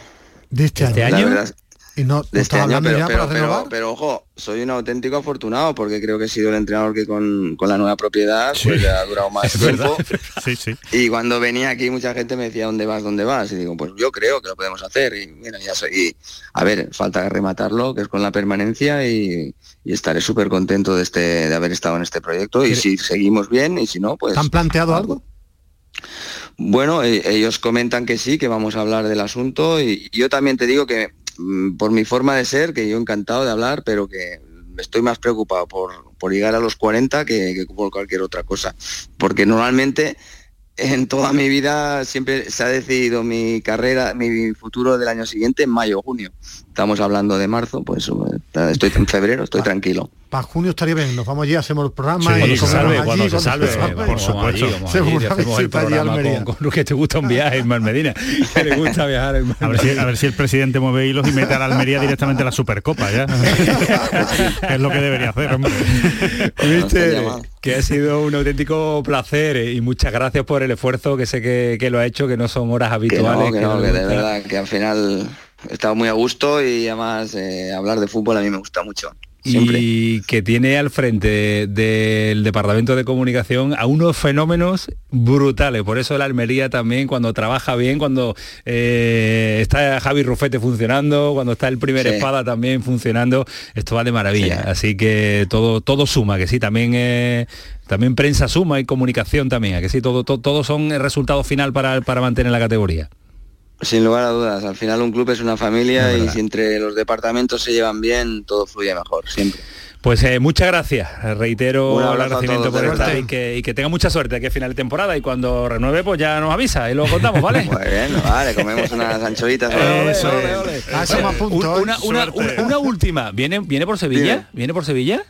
De este ¿Este año. año? La verdad, Y no, de ¿no este año, pero, ya pero, para pero, renovar. pero, ojo, soy un auténtico afortunado porque creo que he sido el entrenador que con, con la nueva propiedad pues ya ha durado más Es tiempo. Sí, sí. Y cuando venía aquí mucha gente me decía, ¿dónde vas? ¿Dónde vas? Y digo, pues yo creo que lo podemos hacer. Y mira, ya soy... y, a ver, falta rematarlo, que es con la permanencia y, y estaré súper contento de, este, de haber estado en este proyecto. Y si seguimos bien y si no, pues... ¿Te han planteado algo? Bueno, e- ellos comentan que sí, que vamos a hablar del asunto y yo también te digo que por mi forma de ser, que yo encantado de hablar, pero que estoy más preocupado por, por llegar a los 40 que, que por cualquier otra cosa. Porque normalmente en toda mi vida siempre se ha decidido mi carrera, mi futuro del año siguiente en mayo junio. Estamos hablando de marzo, pues eh, estoy en febrero, estoy tranquilo. Para junio estaría bien, nos vamos allí, hacemos el programa Sí, y cuando se salve, allí, cuando se salve, salve. por supuesto. Allí, hacemos el programa con, con lo que te gusta un viaje, Ismael Medina. Que le gusta viajar en A ver, si, a ver si el presidente mueve hilos y mete a la Almería directamente a la Supercopa, ¿ya? es lo que debería hacer, hombre. Que ha sido un auténtico placer eh, y muchas gracias por el esfuerzo que sé que, que lo ha hecho, que no son horas Que habituales. no, que no, nos que de verdad, que al final he estado muy a gusto y además eh, hablar de fútbol a mí me gusta mucho. Siempre. y que tiene al frente del Departamento de Comunicación a unos fenómenos brutales. Por eso la Almería también, cuando trabaja bien, cuando eh, está Javi Rufete funcionando, cuando está el primer Sí. espada también funcionando, esto va de maravilla. Así que todo, todo suma, que sí, también eh, también prensa suma y comunicación también, que sí, todo, todo, todo son el resultado final para, para mantener la categoría. Sin lugar a dudas, al final un club es una familia y si entre los departamentos se llevan bien, todo fluye mejor, siempre. Pues eh, muchas gracias. Reitero Un agradecimiento todos, por estar y que, y que tenga mucha suerte aquí a final de temporada y cuando renueve pues ya nos avisa y lo contamos, ¿vale? Muy bien, vale, comemos unas. Una, una- una- una última. ¿Viene, ¿Viene por Sevilla? Dime. ¿Viene por Sevilla?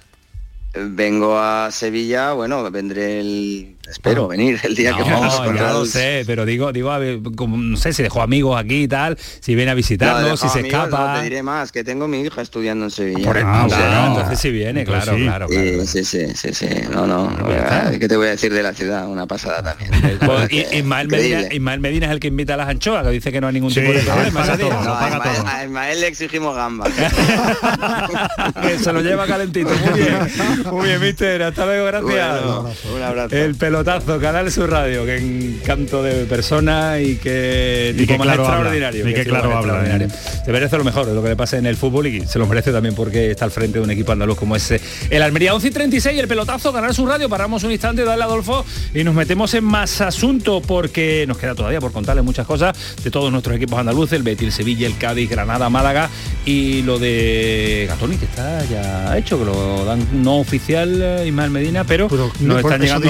Vengo a Sevilla, bueno, vendré el... Espero venir el día que No, podamos ya encontrar lo el- sé, pero digo, digo, a ver, como, no sé si dejó amigos aquí y tal, si viene a No, visitarnos, si se amigos, no, escapa. te diré más, que tengo mi hija estudiando en Sevilla. Por- Ah, ah, claro, entonces sí viene, Entonces claro, sí. claro, claro. Sí, sí, sí, sí, sí. No, no. ya está. ¿Qué te voy a decir de la ciudad? Una pasada también. Pues, Que- y- Ismael. Medina, Ismael Medina es el que invita a las anchoas, que dice que no hay ningún Sí, tipo de problema. paga todo. No, a Ismael, todo. a Ismael le exigimos gambas. que se lo lleva calentito. Muy bien, muy bien, mister. Hasta luego, gracias. Bueno, un abrazo. El pelotazo, Canal Sur Radio, que encanto de persona y que Y tipo que más claro extraordinario. habla, y que claro habla, extraordinario. Se merece lo mejor de lo que le pasa en el fútbol y se lo merece también porque está al frente de un equipo andaluz como ese. El Almería 11 y 36, el pelotazo, Canal Sur Radio. Paramos un instante, dale Adolfo y nos metemos en más asunto porque nos queda todavía por contarles muchas cosas de todos nuestros equipos andaluces, el Betis, el Sevilla, el Cádiz, Granada, Málaga y lo de Gatoni que está ya hecho, que lo dan no oficial eh, Ismael Medina, pero, Pero, nos están llegando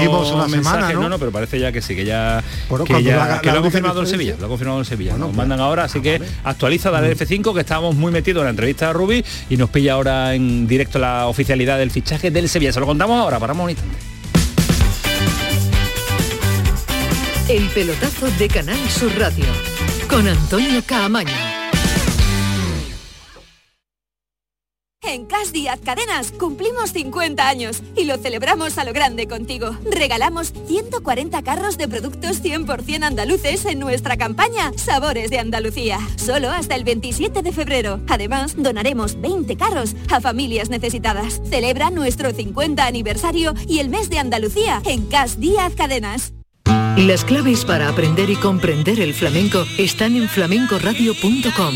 semana, mensajes, ¿no? no, no, pero parece ya que sí, que ya, Bueno, que, ya- la- la que lo ha confirmado el Sevilla, lo ha confirmado el Sevilla. Bueno, nos pues- mandan ahora, así que actualiza, dale F5, que estábamos muy metidos en la entrevista de Rubi y nos pilla ahora en directo la oficialidad del fichaje del Sevilla. Se lo contamos ahora, paramos un instante. El pelotazo de Canal Sur Radio con Antonio Caamaño. En Cas Díaz Cadenas cumplimos 50 años y lo celebramos a lo grande contigo. Regalamos 140 carros de productos 100% andaluces en nuestra campaña Sabores de Andalucía. Solo hasta el 27 de febrero. Además, donaremos 20 carros a familias necesitadas. Celebra nuestro 50 aniversario y el mes de Andalucía en Cas Díaz Cadenas. Las claves para aprender y comprender el flamenco están en flamencoradio.com.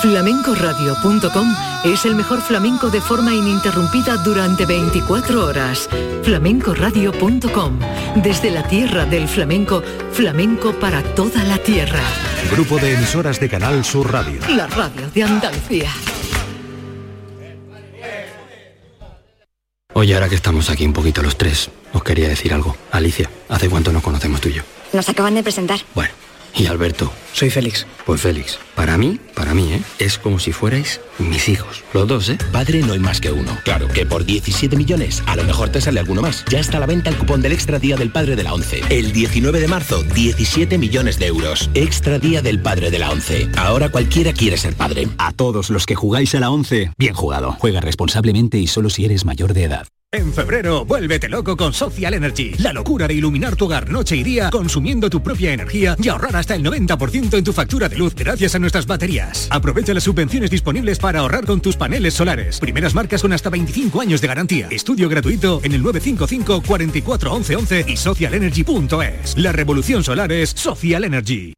Flamencoradio.com es el mejor flamenco de forma ininterrumpida durante 24 horas. Flamencoradio.com, desde la tierra del flamenco, flamenco para toda la tierra. Grupo de emisoras de Canal Sur Radio. La radio de Andalucía. Oye, ahora que estamos aquí un poquito los tres, os quería decir algo. Alicia, ¿hace cuánto nos conocemos tú y yo? Nos acaban de presentar. Bueno, y Alberto. Soy Félix. Pues Félix, para mí, para mí, ¿eh? Es como si fuerais mis hijos. Los dos, ¿eh? Padre no hay más que uno. Claro que por 17 millones, a lo mejor te sale alguno más. Ya está a la venta el cupón del Extra Día del Padre de la ONCE. El 19 de marzo, 17 millones de euros. Extra Día del Padre de la ONCE. Ahora cualquiera quiere ser padre. A todos los que jugáis a la ONCE, bien jugado. Juega responsablemente y solo si eres mayor de edad. En febrero, vuélvete loco con Social Energy. La locura de iluminar tu hogar noche y día consumiendo tu propia energía y ahorrar hasta el 90% en tu factura de luz gracias a nuestras baterías. Aprovecha las subvenciones disponibles para ahorrar con tus paneles solares. Primeras marcas con hasta 25 años de garantía. Estudio gratuito en el 955 44 11 11 y socialenergy.es. La revolución solar es Social Energy.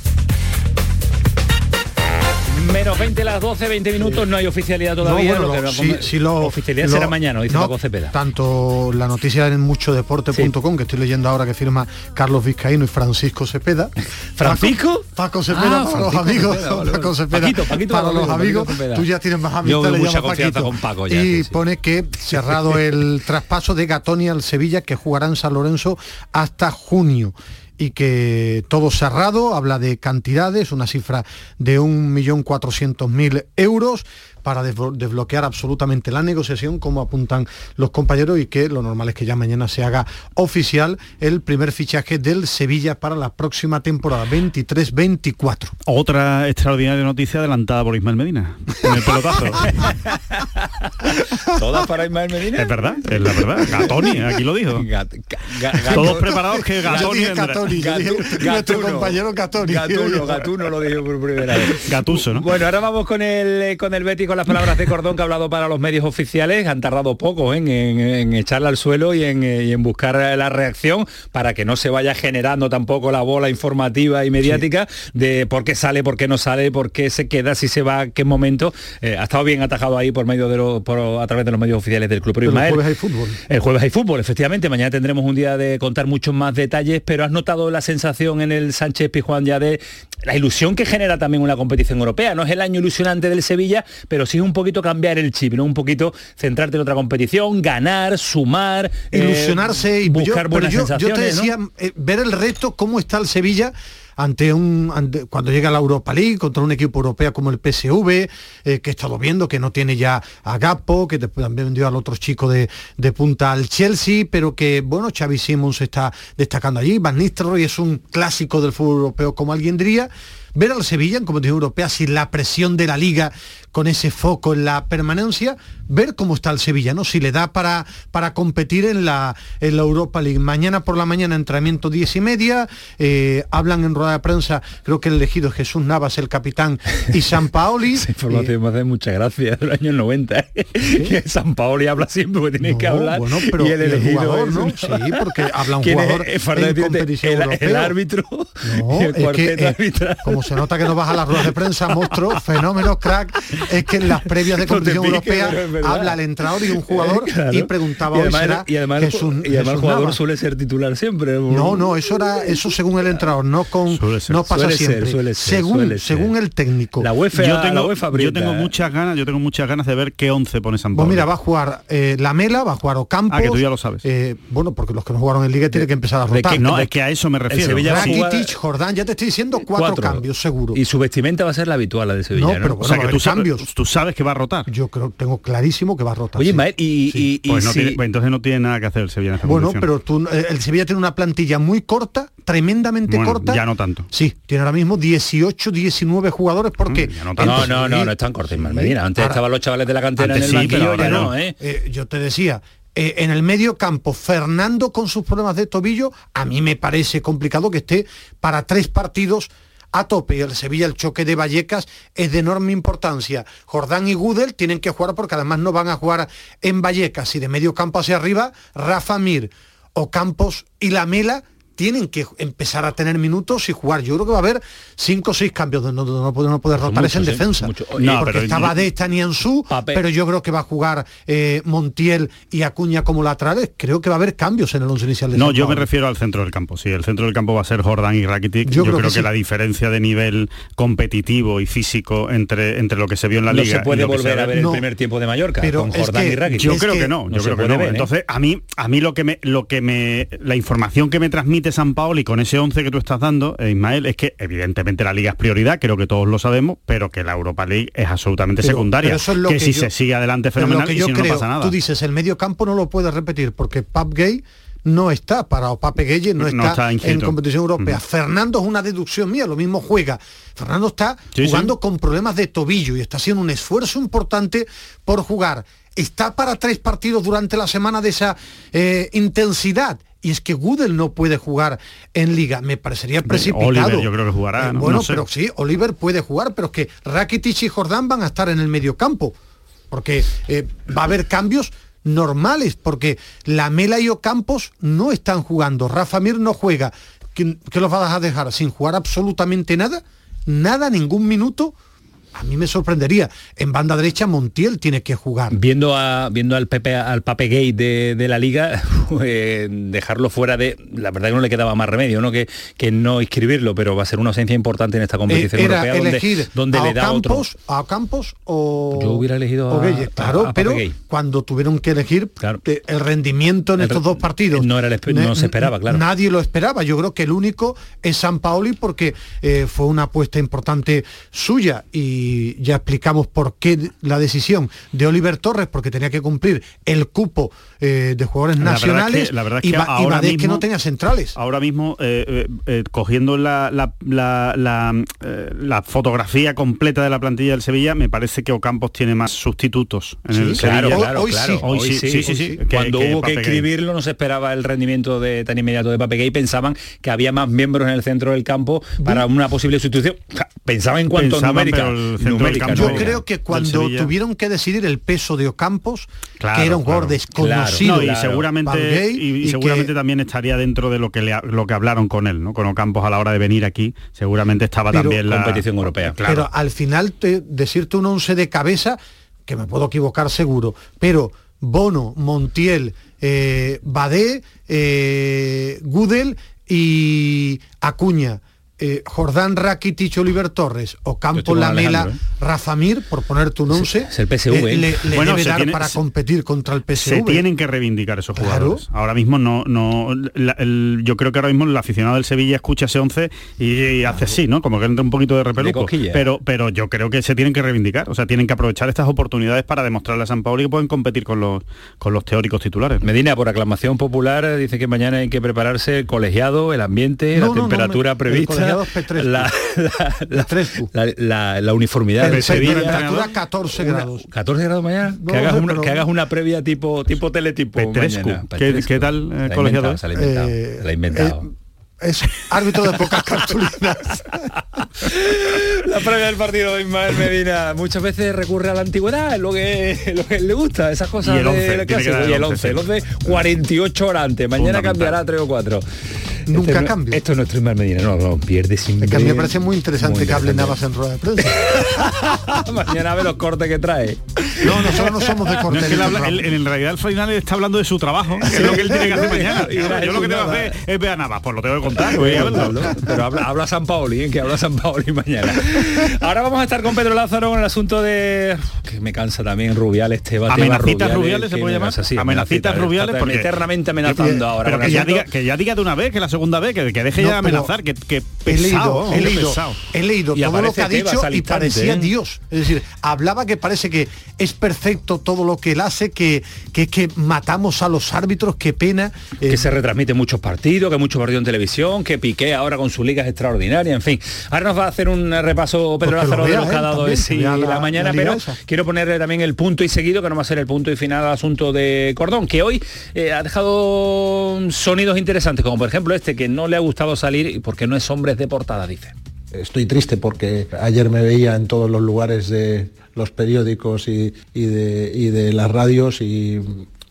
Menos 20 las 12, 20 minutos, no hay oficialidad todavía. No, bueno, lo sí, vamos- sí lo- oficialidad lo- será mañana, dice no, Paco Cepeda. Tanto la noticia en muchodeporte.com, que estoy leyendo ahora que firma Carlos Vizcaíno y Francisco Cepeda. ¿Francisco? Paco, Paco Cepeda, Ah, para los amigos. Cepeda, Paco. Cepeda, Paquito, Paquito para los los amigos. Tú ya tienes más amistad, le mucha confianza Paquito. con Paco ya, y sí, sí. pone que cerrado el traspaso de Gatoni al Sevilla, que jugará en San Lorenzo hasta junio y que todo cerrado, habla de cantidades, una cifra de 1.400.000 euros para desblo- desbloquear absolutamente la negociación, como apuntan los compañeros, y que lo normal es que ya mañana se haga oficial el primer fichaje del Sevilla para la próxima temporada 23-24. Otra extraordinaria noticia adelantada por Ismael Medina. En el pelotazo. Todas para Ismael Medina. Es verdad, es la verdad. Gatoni, aquí lo dijo. Todos preparados que Gatoni. Gatoni, nuestro compañero Gatoni. Gatuno, Gatuno lo dijo por primera vez. Gatuso, ¿no? Bueno, ahora vamos con el eh, con el Betty con las palabras de Cordón que ha hablado para los medios oficiales. Han tardado poco ¿eh? en, en- en echarla al suelo y en, eh, y en buscar la reacción para que no se vaya generando tampoco la bola informativa y mediática de por qué sale, por qué no sale, por qué se queda, si se va, qué momento. Eh, ha estado bien atajado ahí por medio de los, por- a través de los medios oficiales del club. Pero Pero el jueves hay fútbol. el jueves hay fútbol, efectivamente. Mañana tendremos un día de contar muchos más detalles, pero has notado la sensación en el Sánchez Pizjuán ya de la ilusión que genera también una competición europea. No es el año ilusionante del Sevilla, pero sí es un poquito cambiar el chip, ¿no? Un poquito centrarte en otra competición, ganar, sumar, eh, ilusionarse y yo- buscar pero buenas yo, yo sensaciones. te ¿no? decía eh, ver el reto cómo está el Sevilla ante un ante- cuando llega la Europa League contra un equipo europeo como el PSV eh, que he estado viendo que no tiene ya a Gapo que también vendió al otro chico de, de punta al Chelsea pero que bueno Xavi Simons está destacando allí Van Nistelrooy es un clásico del fútbol europeo como alguien diría ver al Sevilla en competición europea sin la presión de la liga con ese foco en la permanencia, ver cómo está el Sevilla, ¿no? Si le da para, para competir en la, en la Europa League. Mañana por la mañana entrenamiento 10 y media, eh, hablan en rueda de prensa, creo que el elegido es Jesús Navas, el capitán, y San Paoli. Esa información me hace mucha gracia del año 90. ¿eh? Que San Paoli habla siempre porque tiene que No, hablar. bueno, pero y el y el elegido jugador, es ¿no? Sí, porque habla un jugador Es Fernández en competición el, el europea. árbitro No, y el es que, eh, arbitral. como se nota que no vas a las ruedas de prensa, monstruo, fenómeno, crack, es que en las previas de No competición europea habla el entrenador y un jugador Claro. y preguntaba y hoy además, será y además, el Jesús- ju- y además el Jesús jugador suele ser titular siempre. No, no, eso era eso según el entrenador, no con no pasa Suele ser, siempre. suele ser, según suele ser. según el técnico. La UEFA, yo la tengo, UEFA yo tengo muchas ganas, yo tengo muchas ganas de ver qué 11 pone San Pues Pablo. mira, va a jugar eh, Lamela, va a jugar Ocampos. Ah, que tú ya lo sabes. eh, bueno, porque los que no jugaron en Liga tienen que empezar a ¿De rotar. qué? No, es que a eso me refiero. Jordán, ya te estoy diciendo cuatro, Cuatro. cambios. Yo seguro. Y su vestimenta va a ser la habitual, la de Sevilla, No, ¿no? pero O sea, bueno, que tú cambios. tú sabes que va a rotar. Yo creo, tengo clarísimo que va a rotar. Oye, sí. Y, y- y Pues, no si- tiene- pues entonces no tiene nada que hacer el Sevilla en esta Bueno, pero tú, eh, el Sevilla tiene una plantilla muy corta, tremendamente Bueno, corta. ya no tanto. Sí, tiene ahora mismo 18, 19 jugadores porque... no, no, no, no, no es tan corto, Ismael Medina. Antes Ahora- estaban los chavales de la cantera en el sí, pero banquillo, ya ahora no, no. ¿eh? Eh, yo te decía, eh, en el medio campo, Fernando con sus problemas de tobillo, a mí me parece complicado que esté para tres partidos a tope. Y el Sevilla, el choque de Vallecas es de enorme importancia. Jordán y Gudel tienen que jugar porque además no van a jugar en Vallecas. Y de medio campo hacia arriba, Rafa Mir o Campos y Lamela tienen que empezar a tener minutos y jugar. Yo creo que va a haber cinco o seis cambios. No, no, no poder, no rotar es en ¿eh? defensa. Mucho. No, porque pero- está Badé, está Nianzú, pero yo creo que va a jugar eh, Montiel y Acuña como laterales. Creo que va a haber cambios en el once inicial de No, yo me refiero al centro del campo. Sí, el centro del campo va a ser Jordan y Rakitic. Yo Yo, creo creo, que que, sí. la diferencia de nivel competitivo y físico entre, entre lo que se vio en la no liga se puede y lo que volver ve- a ver el No. primer tiempo de Mallorca Pero con es Jordán que y Rakitic. Yo Es creo que que, no, no yo creo que no. ver, ¿eh? Entonces, a mí, a mí lo que me, lo que me, la información que me transmite San Paolo y con ese 11 que tú estás dando, eh, Ismael, es que evidentemente la liga es prioridad, creo que todos lo sabemos, pero que la Europa League es absolutamente Pero- secundaria. pero eso es lo que, que si yo- se sigue adelante fenomenal que y yo si no, creo, no pasa nada. tú dices, el medio campo no lo puedes repetir porque Pap Gay no está para o Pape Gueye no No está, está en competición europea. Fernando es una deducción mía, lo mismo juega. Fernando está Sí, jugando sí. con problemas de tobillo y está haciendo un esfuerzo importante por jugar. Está para tres partidos durante la semana de esa eh, intensidad. Y es que Gudel no puede jugar en liga. Me parecería precipitado. Oliver yo creo que jugará, Eh, no- bueno, no sé. pero sí, Oliver puede jugar, pero es que Rakitic y Jordán van a estar en el medio campo. Porque eh, va a haber cambios normales, porque Lamela y Ocampos no están jugando. Rafa Mir no juega. ¿Qué, qué los vas a dejar sin jugar absolutamente nada? Nada, ningún minuto. A mí me sorprendería. En banda derecha Montiel tiene que jugar. Viendo a viendo al Pepe al Pape Gay de, de la liga, eh, dejarlo fuera de. La verdad que no le quedaba más remedio, ¿no? Que, que no inscribirlo, pero va a ser una ausencia importante en esta Eh, competición europea donde, donde a le da otro. A Ocampos o Yo hubiera elegido a- a- claro, a pero cuando tuvieron que elegir eh, el rendimiento en El estos dos partidos no era el no se esperaba, claro. Nadie lo esperaba. Yo creo que el único es San Paoli porque eh, fue una apuesta importante suya y ya explicamos por qué la decisión de Oliver Torres porque tenía que cumplir el cupo eh, de jugadores La verdad es que- nacionales la verdad es y, que y ahora que mismo- no tenía centrales. Ahora mismo, eh, eh, cogiendo la, la- la- la, eh, la fotografía completa de la plantilla del Sevilla, me parece que Ocampos tiene más sustitutos en Sí, el claro, Sevilla. claro, claro. Hoy sí, sí, sí, sí. Que- Cuando que hubo que escribirlo no se esperaba el rendimiento de tan inmediato de Pape Gay, pensaban que había más miembros en el centro del campo para una posible sustitución. Pensaban en cuanto a numérica. pero el centro del numérica, campo- no. Yo creo que cuando tuvieron que decidir el peso de Ocampos, Claro, que era un jugador claro. desconocido, No, y seguramente, Valgate, y, y y seguramente que- también estaría dentro de lo que le, lo que hablaron con él, ¿no? Con Ocampos a la hora de venir aquí, seguramente estaba Pero- también la competición europea. Claro. Pero al final te- decirte un once de cabeza, que me puedo equivocar seguro, pero Bono, Montiel, eh, Badé, eh, Gudel y Acuña. Eh, Jordán Rakitic, Oliver Torres, o Campo Lamela, Rafa Mir, por ponerte un once, es el PSV, eh, le, le Bueno, debe dar tiene- para se- competir contra el PSV. Se tienen que reivindicar esos Claro. jugadores. Ahora mismo no, no la- el- yo creo que ahora mismo el aficionado del Sevilla escucha ese 11 y, y hace así, ¿no? Como que entra un poquito de repeluco. pero, pero yo creo que se tienen que reivindicar. O sea, tienen que aprovechar estas oportunidades para demostrarle a San Paolo que pueden competir con los, con los teóricos titulares. Medina, por aclamación popular, dice que mañana hay que prepararse el colegiado, el ambiente, No, la no, no, temperatura me- prevista, colegiado es Petrescu. la, la, la, la- la- la uniformidad Sevilla. temperatura 14 grados. 14 grados mañana. No que, hagas una, pero- que hagas una previa tipo tipo teletipo Petrescu. mañana. ¿Qué- Petrescu. qué tal, eh, Se la ha colegiado? inventado, Se la ha inventado. Eh, se la ha inventado. Es árbitro de pocas cartulinas. La previa del partido de Ismael Medina muchas veces recurre a la antigüedad, es lo que, lo que le gusta, esas cosas Y el 11, de tiene que clásico. dar el Y el 11, 11, el 11, 48 horas antes, mañana cambiará 3 o 4. Nunca Este no- cambia. Esto es nuestro Ismael Medina, no, no, pierde sin Es que a mí me parece muy interesante que hable Navas en rueda de prensa. mañana ve los cortes que trae. No, nosotros no somos de No, es corte. que él habla- él- en realidad al final está hablando de su trabajo, que es lo que él tiene que hacer mañana. Y una- Yo lo que tengo que hacer es ver a Navas, pues lo tengo que contar. voy a verlo. Pero habla, habla San Paoli, ¿eh? que habla San Paoli mañana. Ahora vamos a estar con Pedro Lázaro con el asunto de que me cansa también Rubiales, este Tebas, Amenacitas Rubiales, rubiales se puede llamar. Amenacitas rubiales eternamente amenazando ahora. Que ya, diga, que ya diga de una vez que las segunda vez, que, que deje No, ya de amenazar, que, que he leído, pesado, he qué leído, pesado. he leído Y todo lo que ha aparece dicho Tebas y parecía ¿eh? Dios. Es decir, hablaba que parece que es perfecto todo lo que él hace, que, que es que matamos a los árbitros, qué pena. eh, que se retransmiten muchos partidos, que muchos partidos en televisión, que Piqué ahora con su liga es extraordinaria, en fin. Ahora nos va a hacer un repaso Pedro Pues lo Lázaro de que ha dado ese la, la- mañana, la pero esa. quiero ponerle también el punto y seguido, que no va a ser el punto y final al asunto de Cordón, que hoy eh, ha dejado sonidos interesantes, como por ejemplo este, que no le ha gustado salir porque no es hombres de portada, dice. Estoy triste porque ayer me veía en todos los lugares de los periódicos y, y de, y de las radios y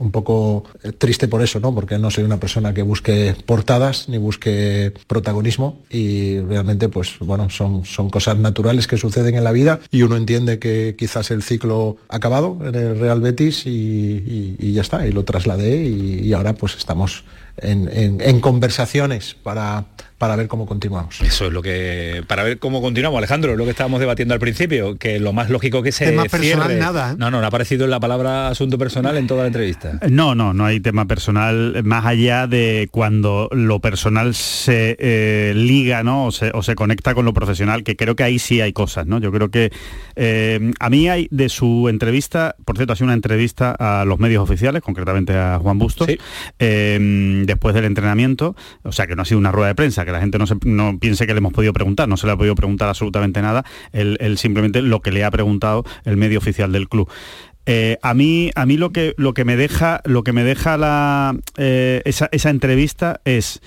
un poco eh, triste por eso, ¿no? Porque no soy una persona que busque portadas ni busque protagonismo y realmente, pues bueno, son, son cosas naturales que suceden en la vida y uno entiende que quizás el ciclo ha acabado en el Real Betis y, y- ya está, y lo trasladé y, ahora pues estamos en- en conversaciones para, para ver cómo continuamos. Eso es lo que, para ver cómo continuamos, Alejandro, es lo que estábamos debatiendo al principio, que lo más lógico que se Tema personal, cierre- nada, ¿eh? No, no, no ha aparecido en la palabra asunto personal en toda la entrevista. No, no, no hay tema personal más allá de cuando lo personal se eh, liga, ¿no? O se, o se conecta con lo profesional, que creo que ahí sí hay cosas, ¿no? Yo creo que eh, a mí hay de su entrevista, por cierto, ha sido una entrevista a los medios oficiales, concretamente a Juan Bustos, eh, después del entrenamiento, o sea que no ha sido una rueda de prensa, que la gente no, se- no piense que le hemos podido preguntar, no se le ha podido preguntar absolutamente nada, él, él simplemente lo que le ha preguntado el medio oficial del club. Eh, a mí, a mí lo que lo que me deja, lo que me deja la, eh, esa, esa entrevista es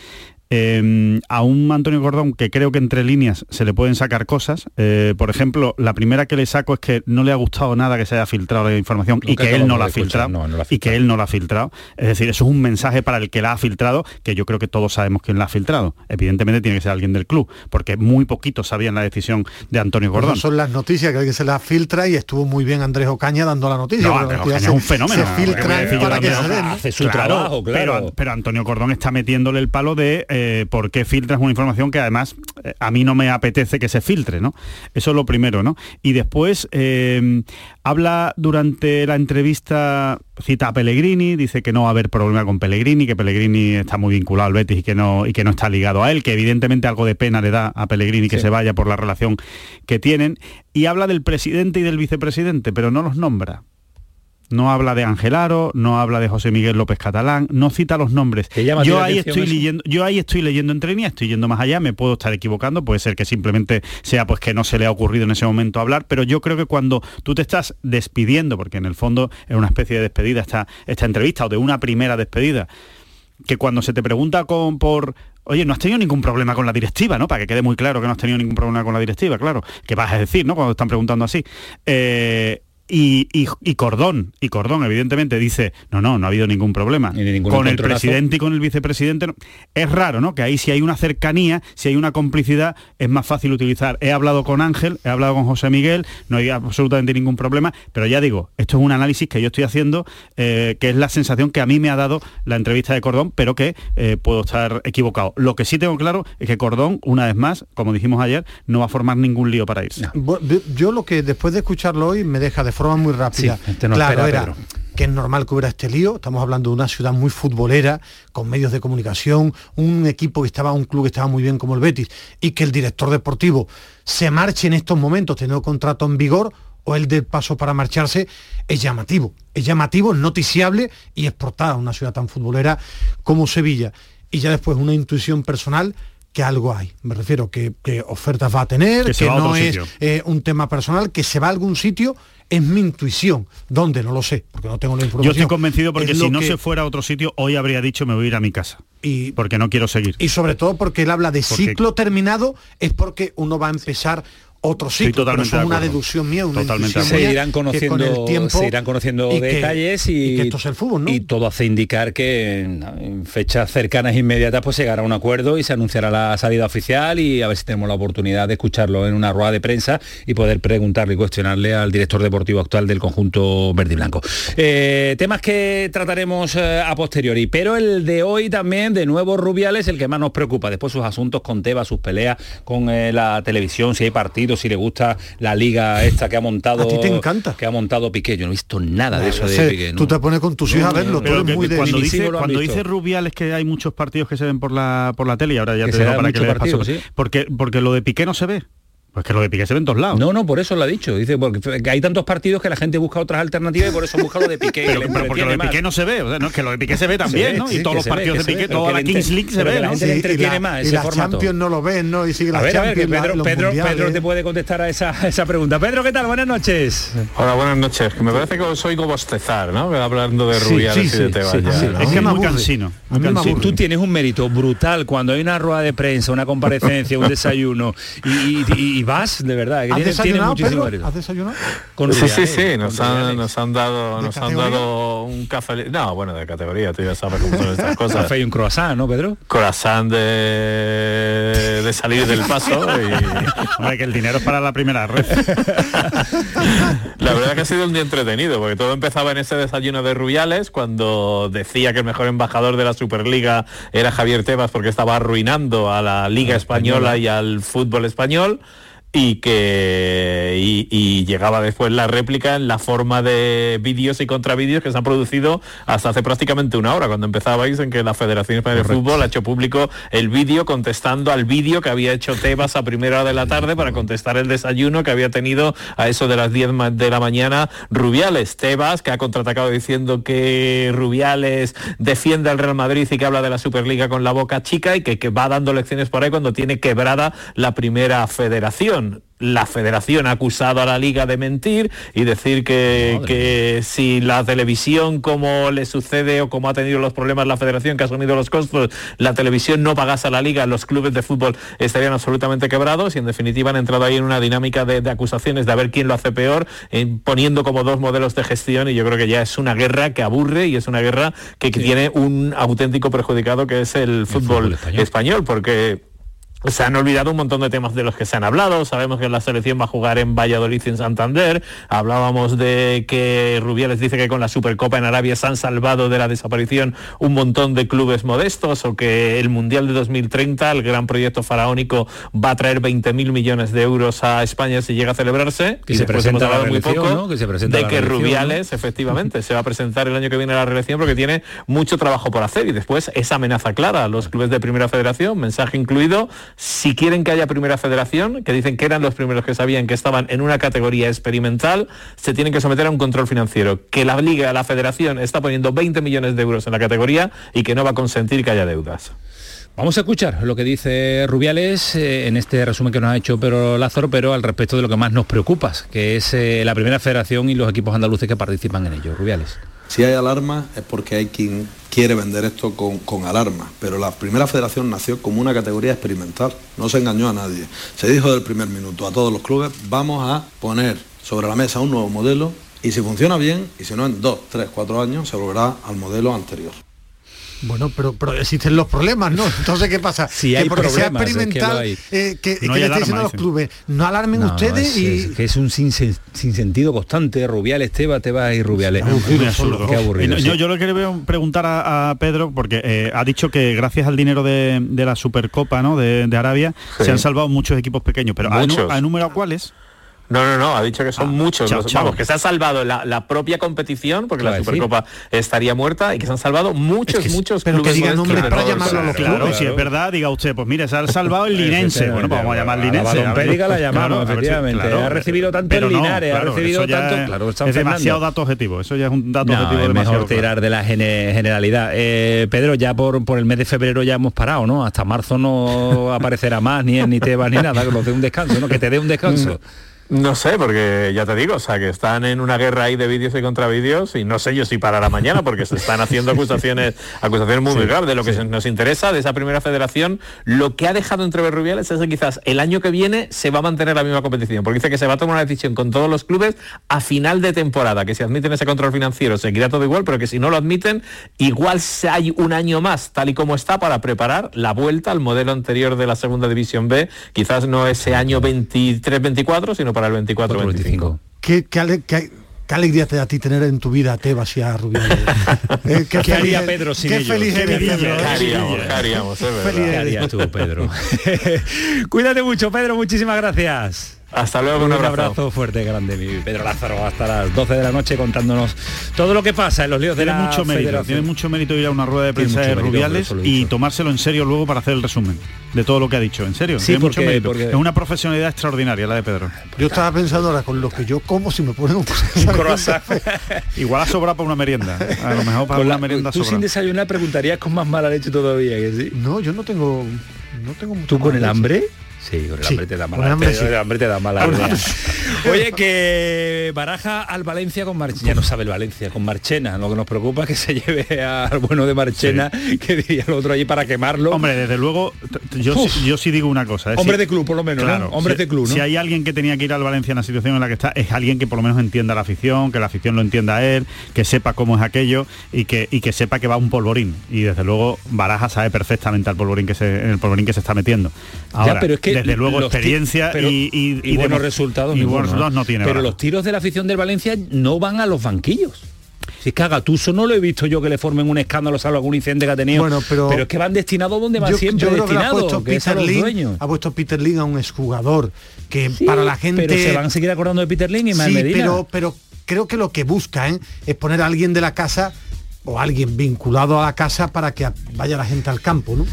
eh, a un Antonio Cordón que creo que entre líneas se le pueden sacar cosas. Eh, por ejemplo, la primera que le saco es que no le ha gustado nada que se haya filtrado la información y que él no la ha filtrado. no, no la ha y que él no la ha filtrado. Es decir, eso es un mensaje para el que la ha filtrado, que yo creo que todos sabemos quién la ha filtrado. Evidentemente tiene que ser alguien del club, porque muy poquitos sabían la decisión de Antonio Pues Cordón. son las noticias que alguien se las filtra y estuvo muy bien Andrés Ocaña dando la noticia. No, porque Andrés las Ocaña es un fenómeno. Se filtran Porque para que Andrés se den. ¿no? hace su trabajo, claro. Pero, pero Antonio Cordón está metiéndole el palo de eh, por qué filtras una información que además eh, a mí no me apetece que se filtre, ¿no? Eso es lo primero, ¿no? Y después eh, habla durante la entrevista, cita a Pellegrini, dice que no va a haber problema con Pellegrini, que Pellegrini está muy vinculado al Betis y que no, y que no está ligado a él, que evidentemente algo de pena le da a Pellegrini que se vaya por la relación que tienen. Y habla del presidente y del vicepresidente, pero no los nombra. No habla de Angelaro, no habla de José Miguel López Catalán, no cita los nombres. Yo ahí estoy leyendo, yo ahí estoy leyendo entre líneas, estoy yendo más allá, me puedo estar equivocando, puede ser que simplemente sea pues que no se le ha ocurrido en ese momento hablar, pero yo creo que cuando tú te estás despidiendo, porque en el fondo es una especie de despedida esta, esta entrevista o de una primera despedida, que cuando se te pregunta con, por Oye, no has tenido ningún problema con la directiva, ¿no? Para que quede muy claro que no has tenido ningún problema con la directiva, claro. ¿Qué vas a decir, no? Cuando están preguntando así. Eh, y, y- y Cordón, y Cordón evidentemente dice, no, no, no ha habido ningún problema. ningún con el presidente y con el vicepresidente no. es raro, ¿no? Que ahí si hay una cercanía, si hay una complicidad, es más fácil utilizar. He hablado con Ángel, he hablado con José Miguel, no hay absolutamente ningún problema, pero ya digo, esto es un análisis que yo estoy haciendo, eh, que es la sensación que a mí me ha dado la entrevista de Cordón, pero que eh, puedo estar equivocado. Lo que sí tengo claro es que Cordón, una vez más, como dijimos ayer, no va a formar ningún lío para irse. Yo lo que después de escucharlo hoy me deja de forma muy rápida. Sí, este no claro, espera, era que es normal que hubiera este lío. Estamos hablando de una ciudad muy futbolera, con medios de comunicación, un equipo que estaba, un club que estaba muy bien como el Betis, y que el director deportivo se marche en estos momentos teniendo contrato en vigor o el de paso para marcharse es llamativo. Es llamativo, es noticiable y exportada a una ciudad tan futbolera como Sevilla. Y ya después una intuición personal que algo hay. Me refiero que, que ofertas va a tener, Que no es eh, un tema personal, que se va a algún sitio, es mi intuición. ¿Dónde? No lo sé, porque no tengo la Yo información. estoy convencido porque Es si no que- se fuera a otro sitio, hoy habría dicho me voy a ir a mi casa. Y, porque no quiero seguir. y sobre todo porque él habla de Porque- ciclo terminado, es porque uno va a empezar otro ciclo. Pero eso es una deducción mía, una Totalmente se mía, irán que con conociendo el tiempo se irán conociendo y que- detalles y, y que esto es el fútbol, ¿no? y todo hace indicar que en, en fechas cercanas e inmediatas pues se llegará a un acuerdo y se anunciará la salida oficial y a ver si tenemos la oportunidad de escucharlo en una rueda de prensa y poder preguntarle y cuestionarle al director deportivo actual del conjunto verde y blanco Eh, temas que trataremos eh, a posteriori pero el de hoy también de nuevo Rubiales el que más nos preocupa después sus asuntos con Teba sus peleas con eh, la televisión si hay partidos si le gusta la liga esta que ha montado. A ti te encanta. Que ha montado Piqué. Yo no he visto nada de eso de Ese, Piqué. ¿no? Tú te pones con tus hijos a verlo, tú eres muy de... cuando dice, han cuando dice Rubiales que hay muchos partidos que se ven por la por la tele y ahora ya Que te digo para que muchos le sí. porque porque lo de Piqué no se ve. Pues que lo de Piqué se ve en todos lados. No, no, por eso lo ha dicho. Dice, porque que hay tantos partidos que la gente busca otras alternativas y por eso busca lo de Piqué. Pero, porque lo de Piqué más. no se ve, o sea, no, que lo de Piqué se ve también, ve, ¿no? sí, y todos los ve, partidos de Piqué, toda la Kings League se ve, la ¿no? gente le entretiene más y ese la formato. Champions no lo ven, ¿no? Y sigue la A ver, a ver, que Champions, la- Pedro, Pedro. Pedro te puede contestar a esa, a esa pregunta. Pedro, ¿qué tal? Buenas noches. Hola, buenas noches. Que me parece que os oigo bostezar, ¿no? Hablando de Sí, Rubiales sí, y de sí, Tebas sí, sí. Es que es muy cansino. Tú tienes un mérito brutal cuando hay una rueda de prensa, una comparecencia, un desayuno y, y- vas, de verdad. Que ¿Has tienes, tienes desayunado, muchísimo Pedro? ¿Has desayunado? Con sí, sí, Rubiales, sí, con nos han, nos han dado, nos han dado un café. No, bueno, de categoría, tú ya sabes cómo son estas cosas. Café y un croissant, ¿no, Pedro? Corazón de, de salir del paso y Hombre, que el dinero es para la primera red. la verdad que ha sido un día entretenido, porque todo empezaba en ese desayuno de Rubiales, cuando decía que el mejor embajador de la Superliga era Javier Tebas porque estaba arruinando a la Liga Española y al fútbol español. Y que y, y llegaba después la réplica en la forma de vídeos y contravídeos que se han producido hasta hace prácticamente una hora cuando empezabais en que la Federación Española de Fútbol ha hecho público el vídeo contestando al vídeo que había hecho Tebas a primera hora de la tarde para contestar el desayuno que había tenido a eso de las 10 ma- de la mañana Rubiales. Tebas que ha contraatacado diciendo que Rubiales defiende al Real Madrid y que habla de la Superliga con la boca chica y que, que va dando lecciones por ahí cuando tiene quebrada la primera federación la federación ha acusado a la liga de mentir y decir que, que si la televisión como le sucede o como ha tenido los problemas la federación que ha asumido los costos, la televisión no pagase a la liga, los clubes de fútbol estarían absolutamente quebrados y en definitiva han entrado ahí en una dinámica de, de acusaciones de a ver quién lo hace peor, eh, poniendo como dos modelos de gestión y yo creo que ya es una guerra que aburre y es una guerra que, que tiene un auténtico perjudicado que es el fútbol, español porque se han olvidado un montón de temas de los que se han hablado. Sabemos que la selección va a jugar en Valladolid y en Santander. Hablábamos de que Rubiales dice que con la Supercopa en Arabia se han salvado de la desaparición un montón de clubes modestos o que el Mundial de 2030, el gran proyecto faraónico, va a traer 20.000 millones de euros a España si llega a celebrarse. Que y se presenta hemos la hablado muy poco ¿no? Que se presenta de que Rubiales, efectivamente, se va a presentar el año que viene a la reelección porque tiene mucho trabajo por hacer y después esa amenaza clara a los clubes de Primera Federación, mensaje incluido, si quieren que haya Primera Federación, que dicen que eran los primeros que sabían que estaban en una categoría experimental, se tienen que someter a un control financiero, que la Liga, la Federación está poniendo 20 millones de euros en la categoría y que no va a consentir que haya deudas. Vamos a escuchar lo que dice Rubiales eh, en este resumen que nos ha hecho Pedro Lázaro, pero al respecto de lo que más nos preocupa, que es eh, la primera federación y los equipos andaluces que participan en ello. Rubiales. Si hay alarma es porque hay quien quiere vender esto con, con alarma, pero la primera federación nació como una categoría experimental, no se engañó a nadie. Se dijo del primer minuto a todos los clubes, vamos a poner sobre la mesa un nuevo modelo y si funciona bien, y si no en dos, tres, cuatro años, se volverá al modelo anterior. Bueno, pero, pero existen los problemas, ¿no? Entonces, ¿qué pasa? Si que hay porque sea problemas, es que eh, que, que No le diciendo a los dicen. clubes, no alarmen No, ustedes es, y... es que es un sin, sin sentido constante, Rubiales, Teba, Teba y Rubiales. Muy absurdo. Qué aburrido. Y no- sí. yo, yo lo que le voy a preguntar a, a Pedro, porque eh, ha dicho que gracias al dinero de, de la Supercopa ¿no? de, de Arabia Sí. se han salvado muchos equipos pequeños, pero ¿ha, ha enumerado cuáles? No, no, no, ha dicho que son muchos. chao, los- chao. Vamos, que se ha salvado la, la propia competición, porque la Supercopa estaría muerta, y que se han salvado muchos, muchos clubes modestos de todo el Claro, país. si es verdad, diga usted, pues mire, se ha salvado el linense. Bueno, pues vamos a llamar A la linense. balompédica la llamamos, Claro, a efectivamente. Ha recibido tanto el Linares, ha recibido tanto- es- es demasiado dato objetivo. Eso ya es un dato No, objetivo es mejor tirar de la gene- generalidad. Eh, Pedro, ya por, por el mes de febrero ya hemos parado, ¿no? Hasta marzo no aparecerá más, ni ni Tebas, ni nada, que nos dé un descanso, ¿no? Que te dé un descanso. No sé, porque ya te digo, o sea, que están en una guerra ahí de vídeos y contravídeos y no sé yo si parará mañana porque se están haciendo acusaciones acusaciones muy, muy graves. De lo que nos interesa de esa primera federación, lo que ha dejado entrever Rubiales es que quizás el año que viene se va a mantener la misma competición, porque dice que se va a tomar una decisión con todos los clubes a final de temporada, que si admiten ese control financiero seguirá todo igual, pero que si no lo admiten, igual se hay un año más, tal y como está, para preparar la vuelta al modelo anterior de la segunda división B, quizás no ese año 23-24, sino para el 24-25. ¿Qué, qué ale- qué- qué alegría te da a ti tener en tu vida a Tebas y a Rubiales. Eh, ¿Qué feliz haría Pedro sin qué ellos? feliz Qué eres, vidilla, Pedro, qué haríamos, qué haríamos, es verdad. Feliz ¿Qué eres. harías tú, Pedro? Cuídate mucho, Pedro, muchísimas gracias. Hasta luego, un abrazo. fuerte, grande, mi Pedro Lázaro, hasta las 12 de la noche contándonos todo lo que pasa en los líos de Tiene la mucho mérito, Federación. tiene mucho mérito ir a una rueda de prensa mucho de Rubiales y tomárselo en serio luego para hacer el resumen de todo lo que ha dicho. En serio, Sí, tiene mucho mérito. porque- Es una profesionalidad extraordinaria la de Pedro. Yo estaba pensando ahora con lo que yo como si me ponen un croissant. Igual ha sobrado para una merienda. A lo mejor para Con una la- merienda tú sobra. sin desayunar preguntarías con más mala leche todavía, que sí. No, yo no tengo no tengo mucha ¿Tú con el leche. hambre? Sí, con el Sí, hambre te da mala hambre te- sí. el hambre te da mala idea. Oye, que baraja al Valencia con Marchena. Ya no sabe el Valencia con Marchena. Lo que nos preocupa es que se lleve al bueno de Marchena, que diría el otro allí para quemarlo. Hombre, desde luego, yo, sí, yo sí digo una cosa. ¿eh? Hombre de club, por lo menos, ¿no? Claro, Hombre si- de club, ¿no? Si hay alguien que tenía que ir al Valencia en la situación en la que está, es alguien que por lo menos entienda la afición, que la afición lo entienda a él, que sepa cómo es aquello y que, y que sepa que va un polvorín. Y desde luego Baraja sabe perfectamente al polvorín que se, el polvorín que se está metiendo. Ahora, pero es que desde luego experiencia pero- y, y- y buenos resultados y ninguno, buenos resultados no tiene pero los tiros de la afición del Valencia no van a los banquillos. Si es que a Gatuso no lo he visto yo que le formen un escándalo salvo algún incidente que ha tenido. Bueno, pero- es que van destinados donde van Yo, siempre yo que ha puesto que Peter ha puesto Peter Lin a un exjugador que para la gente pero se van a seguir acordando de Peter Lin y Mal sí, Medina. pero pero creo que lo que buscan es poner a alguien de la casa o alguien vinculado a la casa para que vaya la gente al campo, ¿no?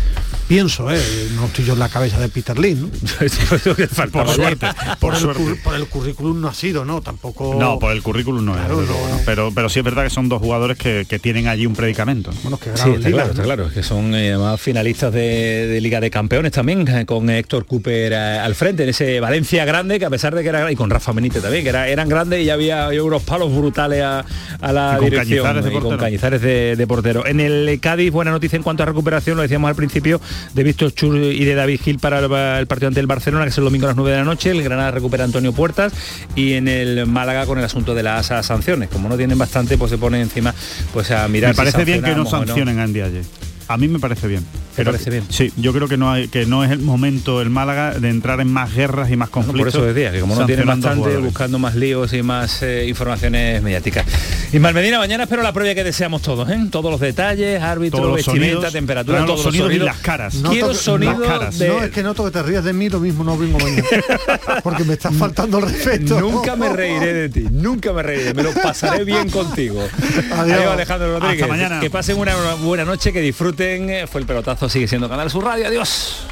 Pienso, ¿eh? No estoy yo en la cabeza de Peter Lin, ¿no? por suerte, por por, el, suerte. por el currículum no ha sido, ¿no? Tampoco... No, por el currículum no Claro, no. no. pero, pero sí es verdad que son dos jugadores que, que tienen allí un predicamento. Bueno, que Sí, está claro, está claro, es que son eh, además finalistas de, de Liga de Campeones también, eh, con Héctor Cooper eh, al frente, en ese Valencia grande, que a pesar de que era, y con Rafa Benítez también, que era, eran grandes y ya había, había unos palos brutales a, a la Y con dirección. Cañizares de y con. Cañizares de, de portero. En el Cádiz, buena noticia en cuanto a recuperación, lo decíamos al principio, de Víctor Chur y de David Gil para el, el partido ante el Barcelona, que es el domingo a las 9 de la noche, el Granada recupera a Antonio Puertas, y en el Málaga con el asunto de las sanciones. Como no tienen bastante, pues se pone encima pues a mirar Me si parece bien que no sancionen a Andy Aye. A mí me parece bien. ¿Te parece bien? Sí, yo creo que no hay, que no es el momento el Málaga de entrar en más guerras y más Por conflictos. eso decía, que como no a bastante, buscando más líos y más eh, informaciones mediáticas. Ismael Medina, mañana espero la previa que deseamos todos, ¿eh? Todos los detalles, árbitro, Todos los vestimenta, sonidos, temperatura, todos los sonidos y sonidos. las caras. No Quiero toque- sonido las caras. de... No, es que noto que te rías de mí, lo mismo no vengo mañana. Porque me está faltando el respeto. Nunca me reiré de ti, nunca me reiré, me lo pasaré bien contigo. Adiós. Adiós, Alejandro Rodríguez. Hasta mañana. Que pasen una buena noche, que Fue el pelotazo, sigue siendo Canal Sur Radio. Adiós.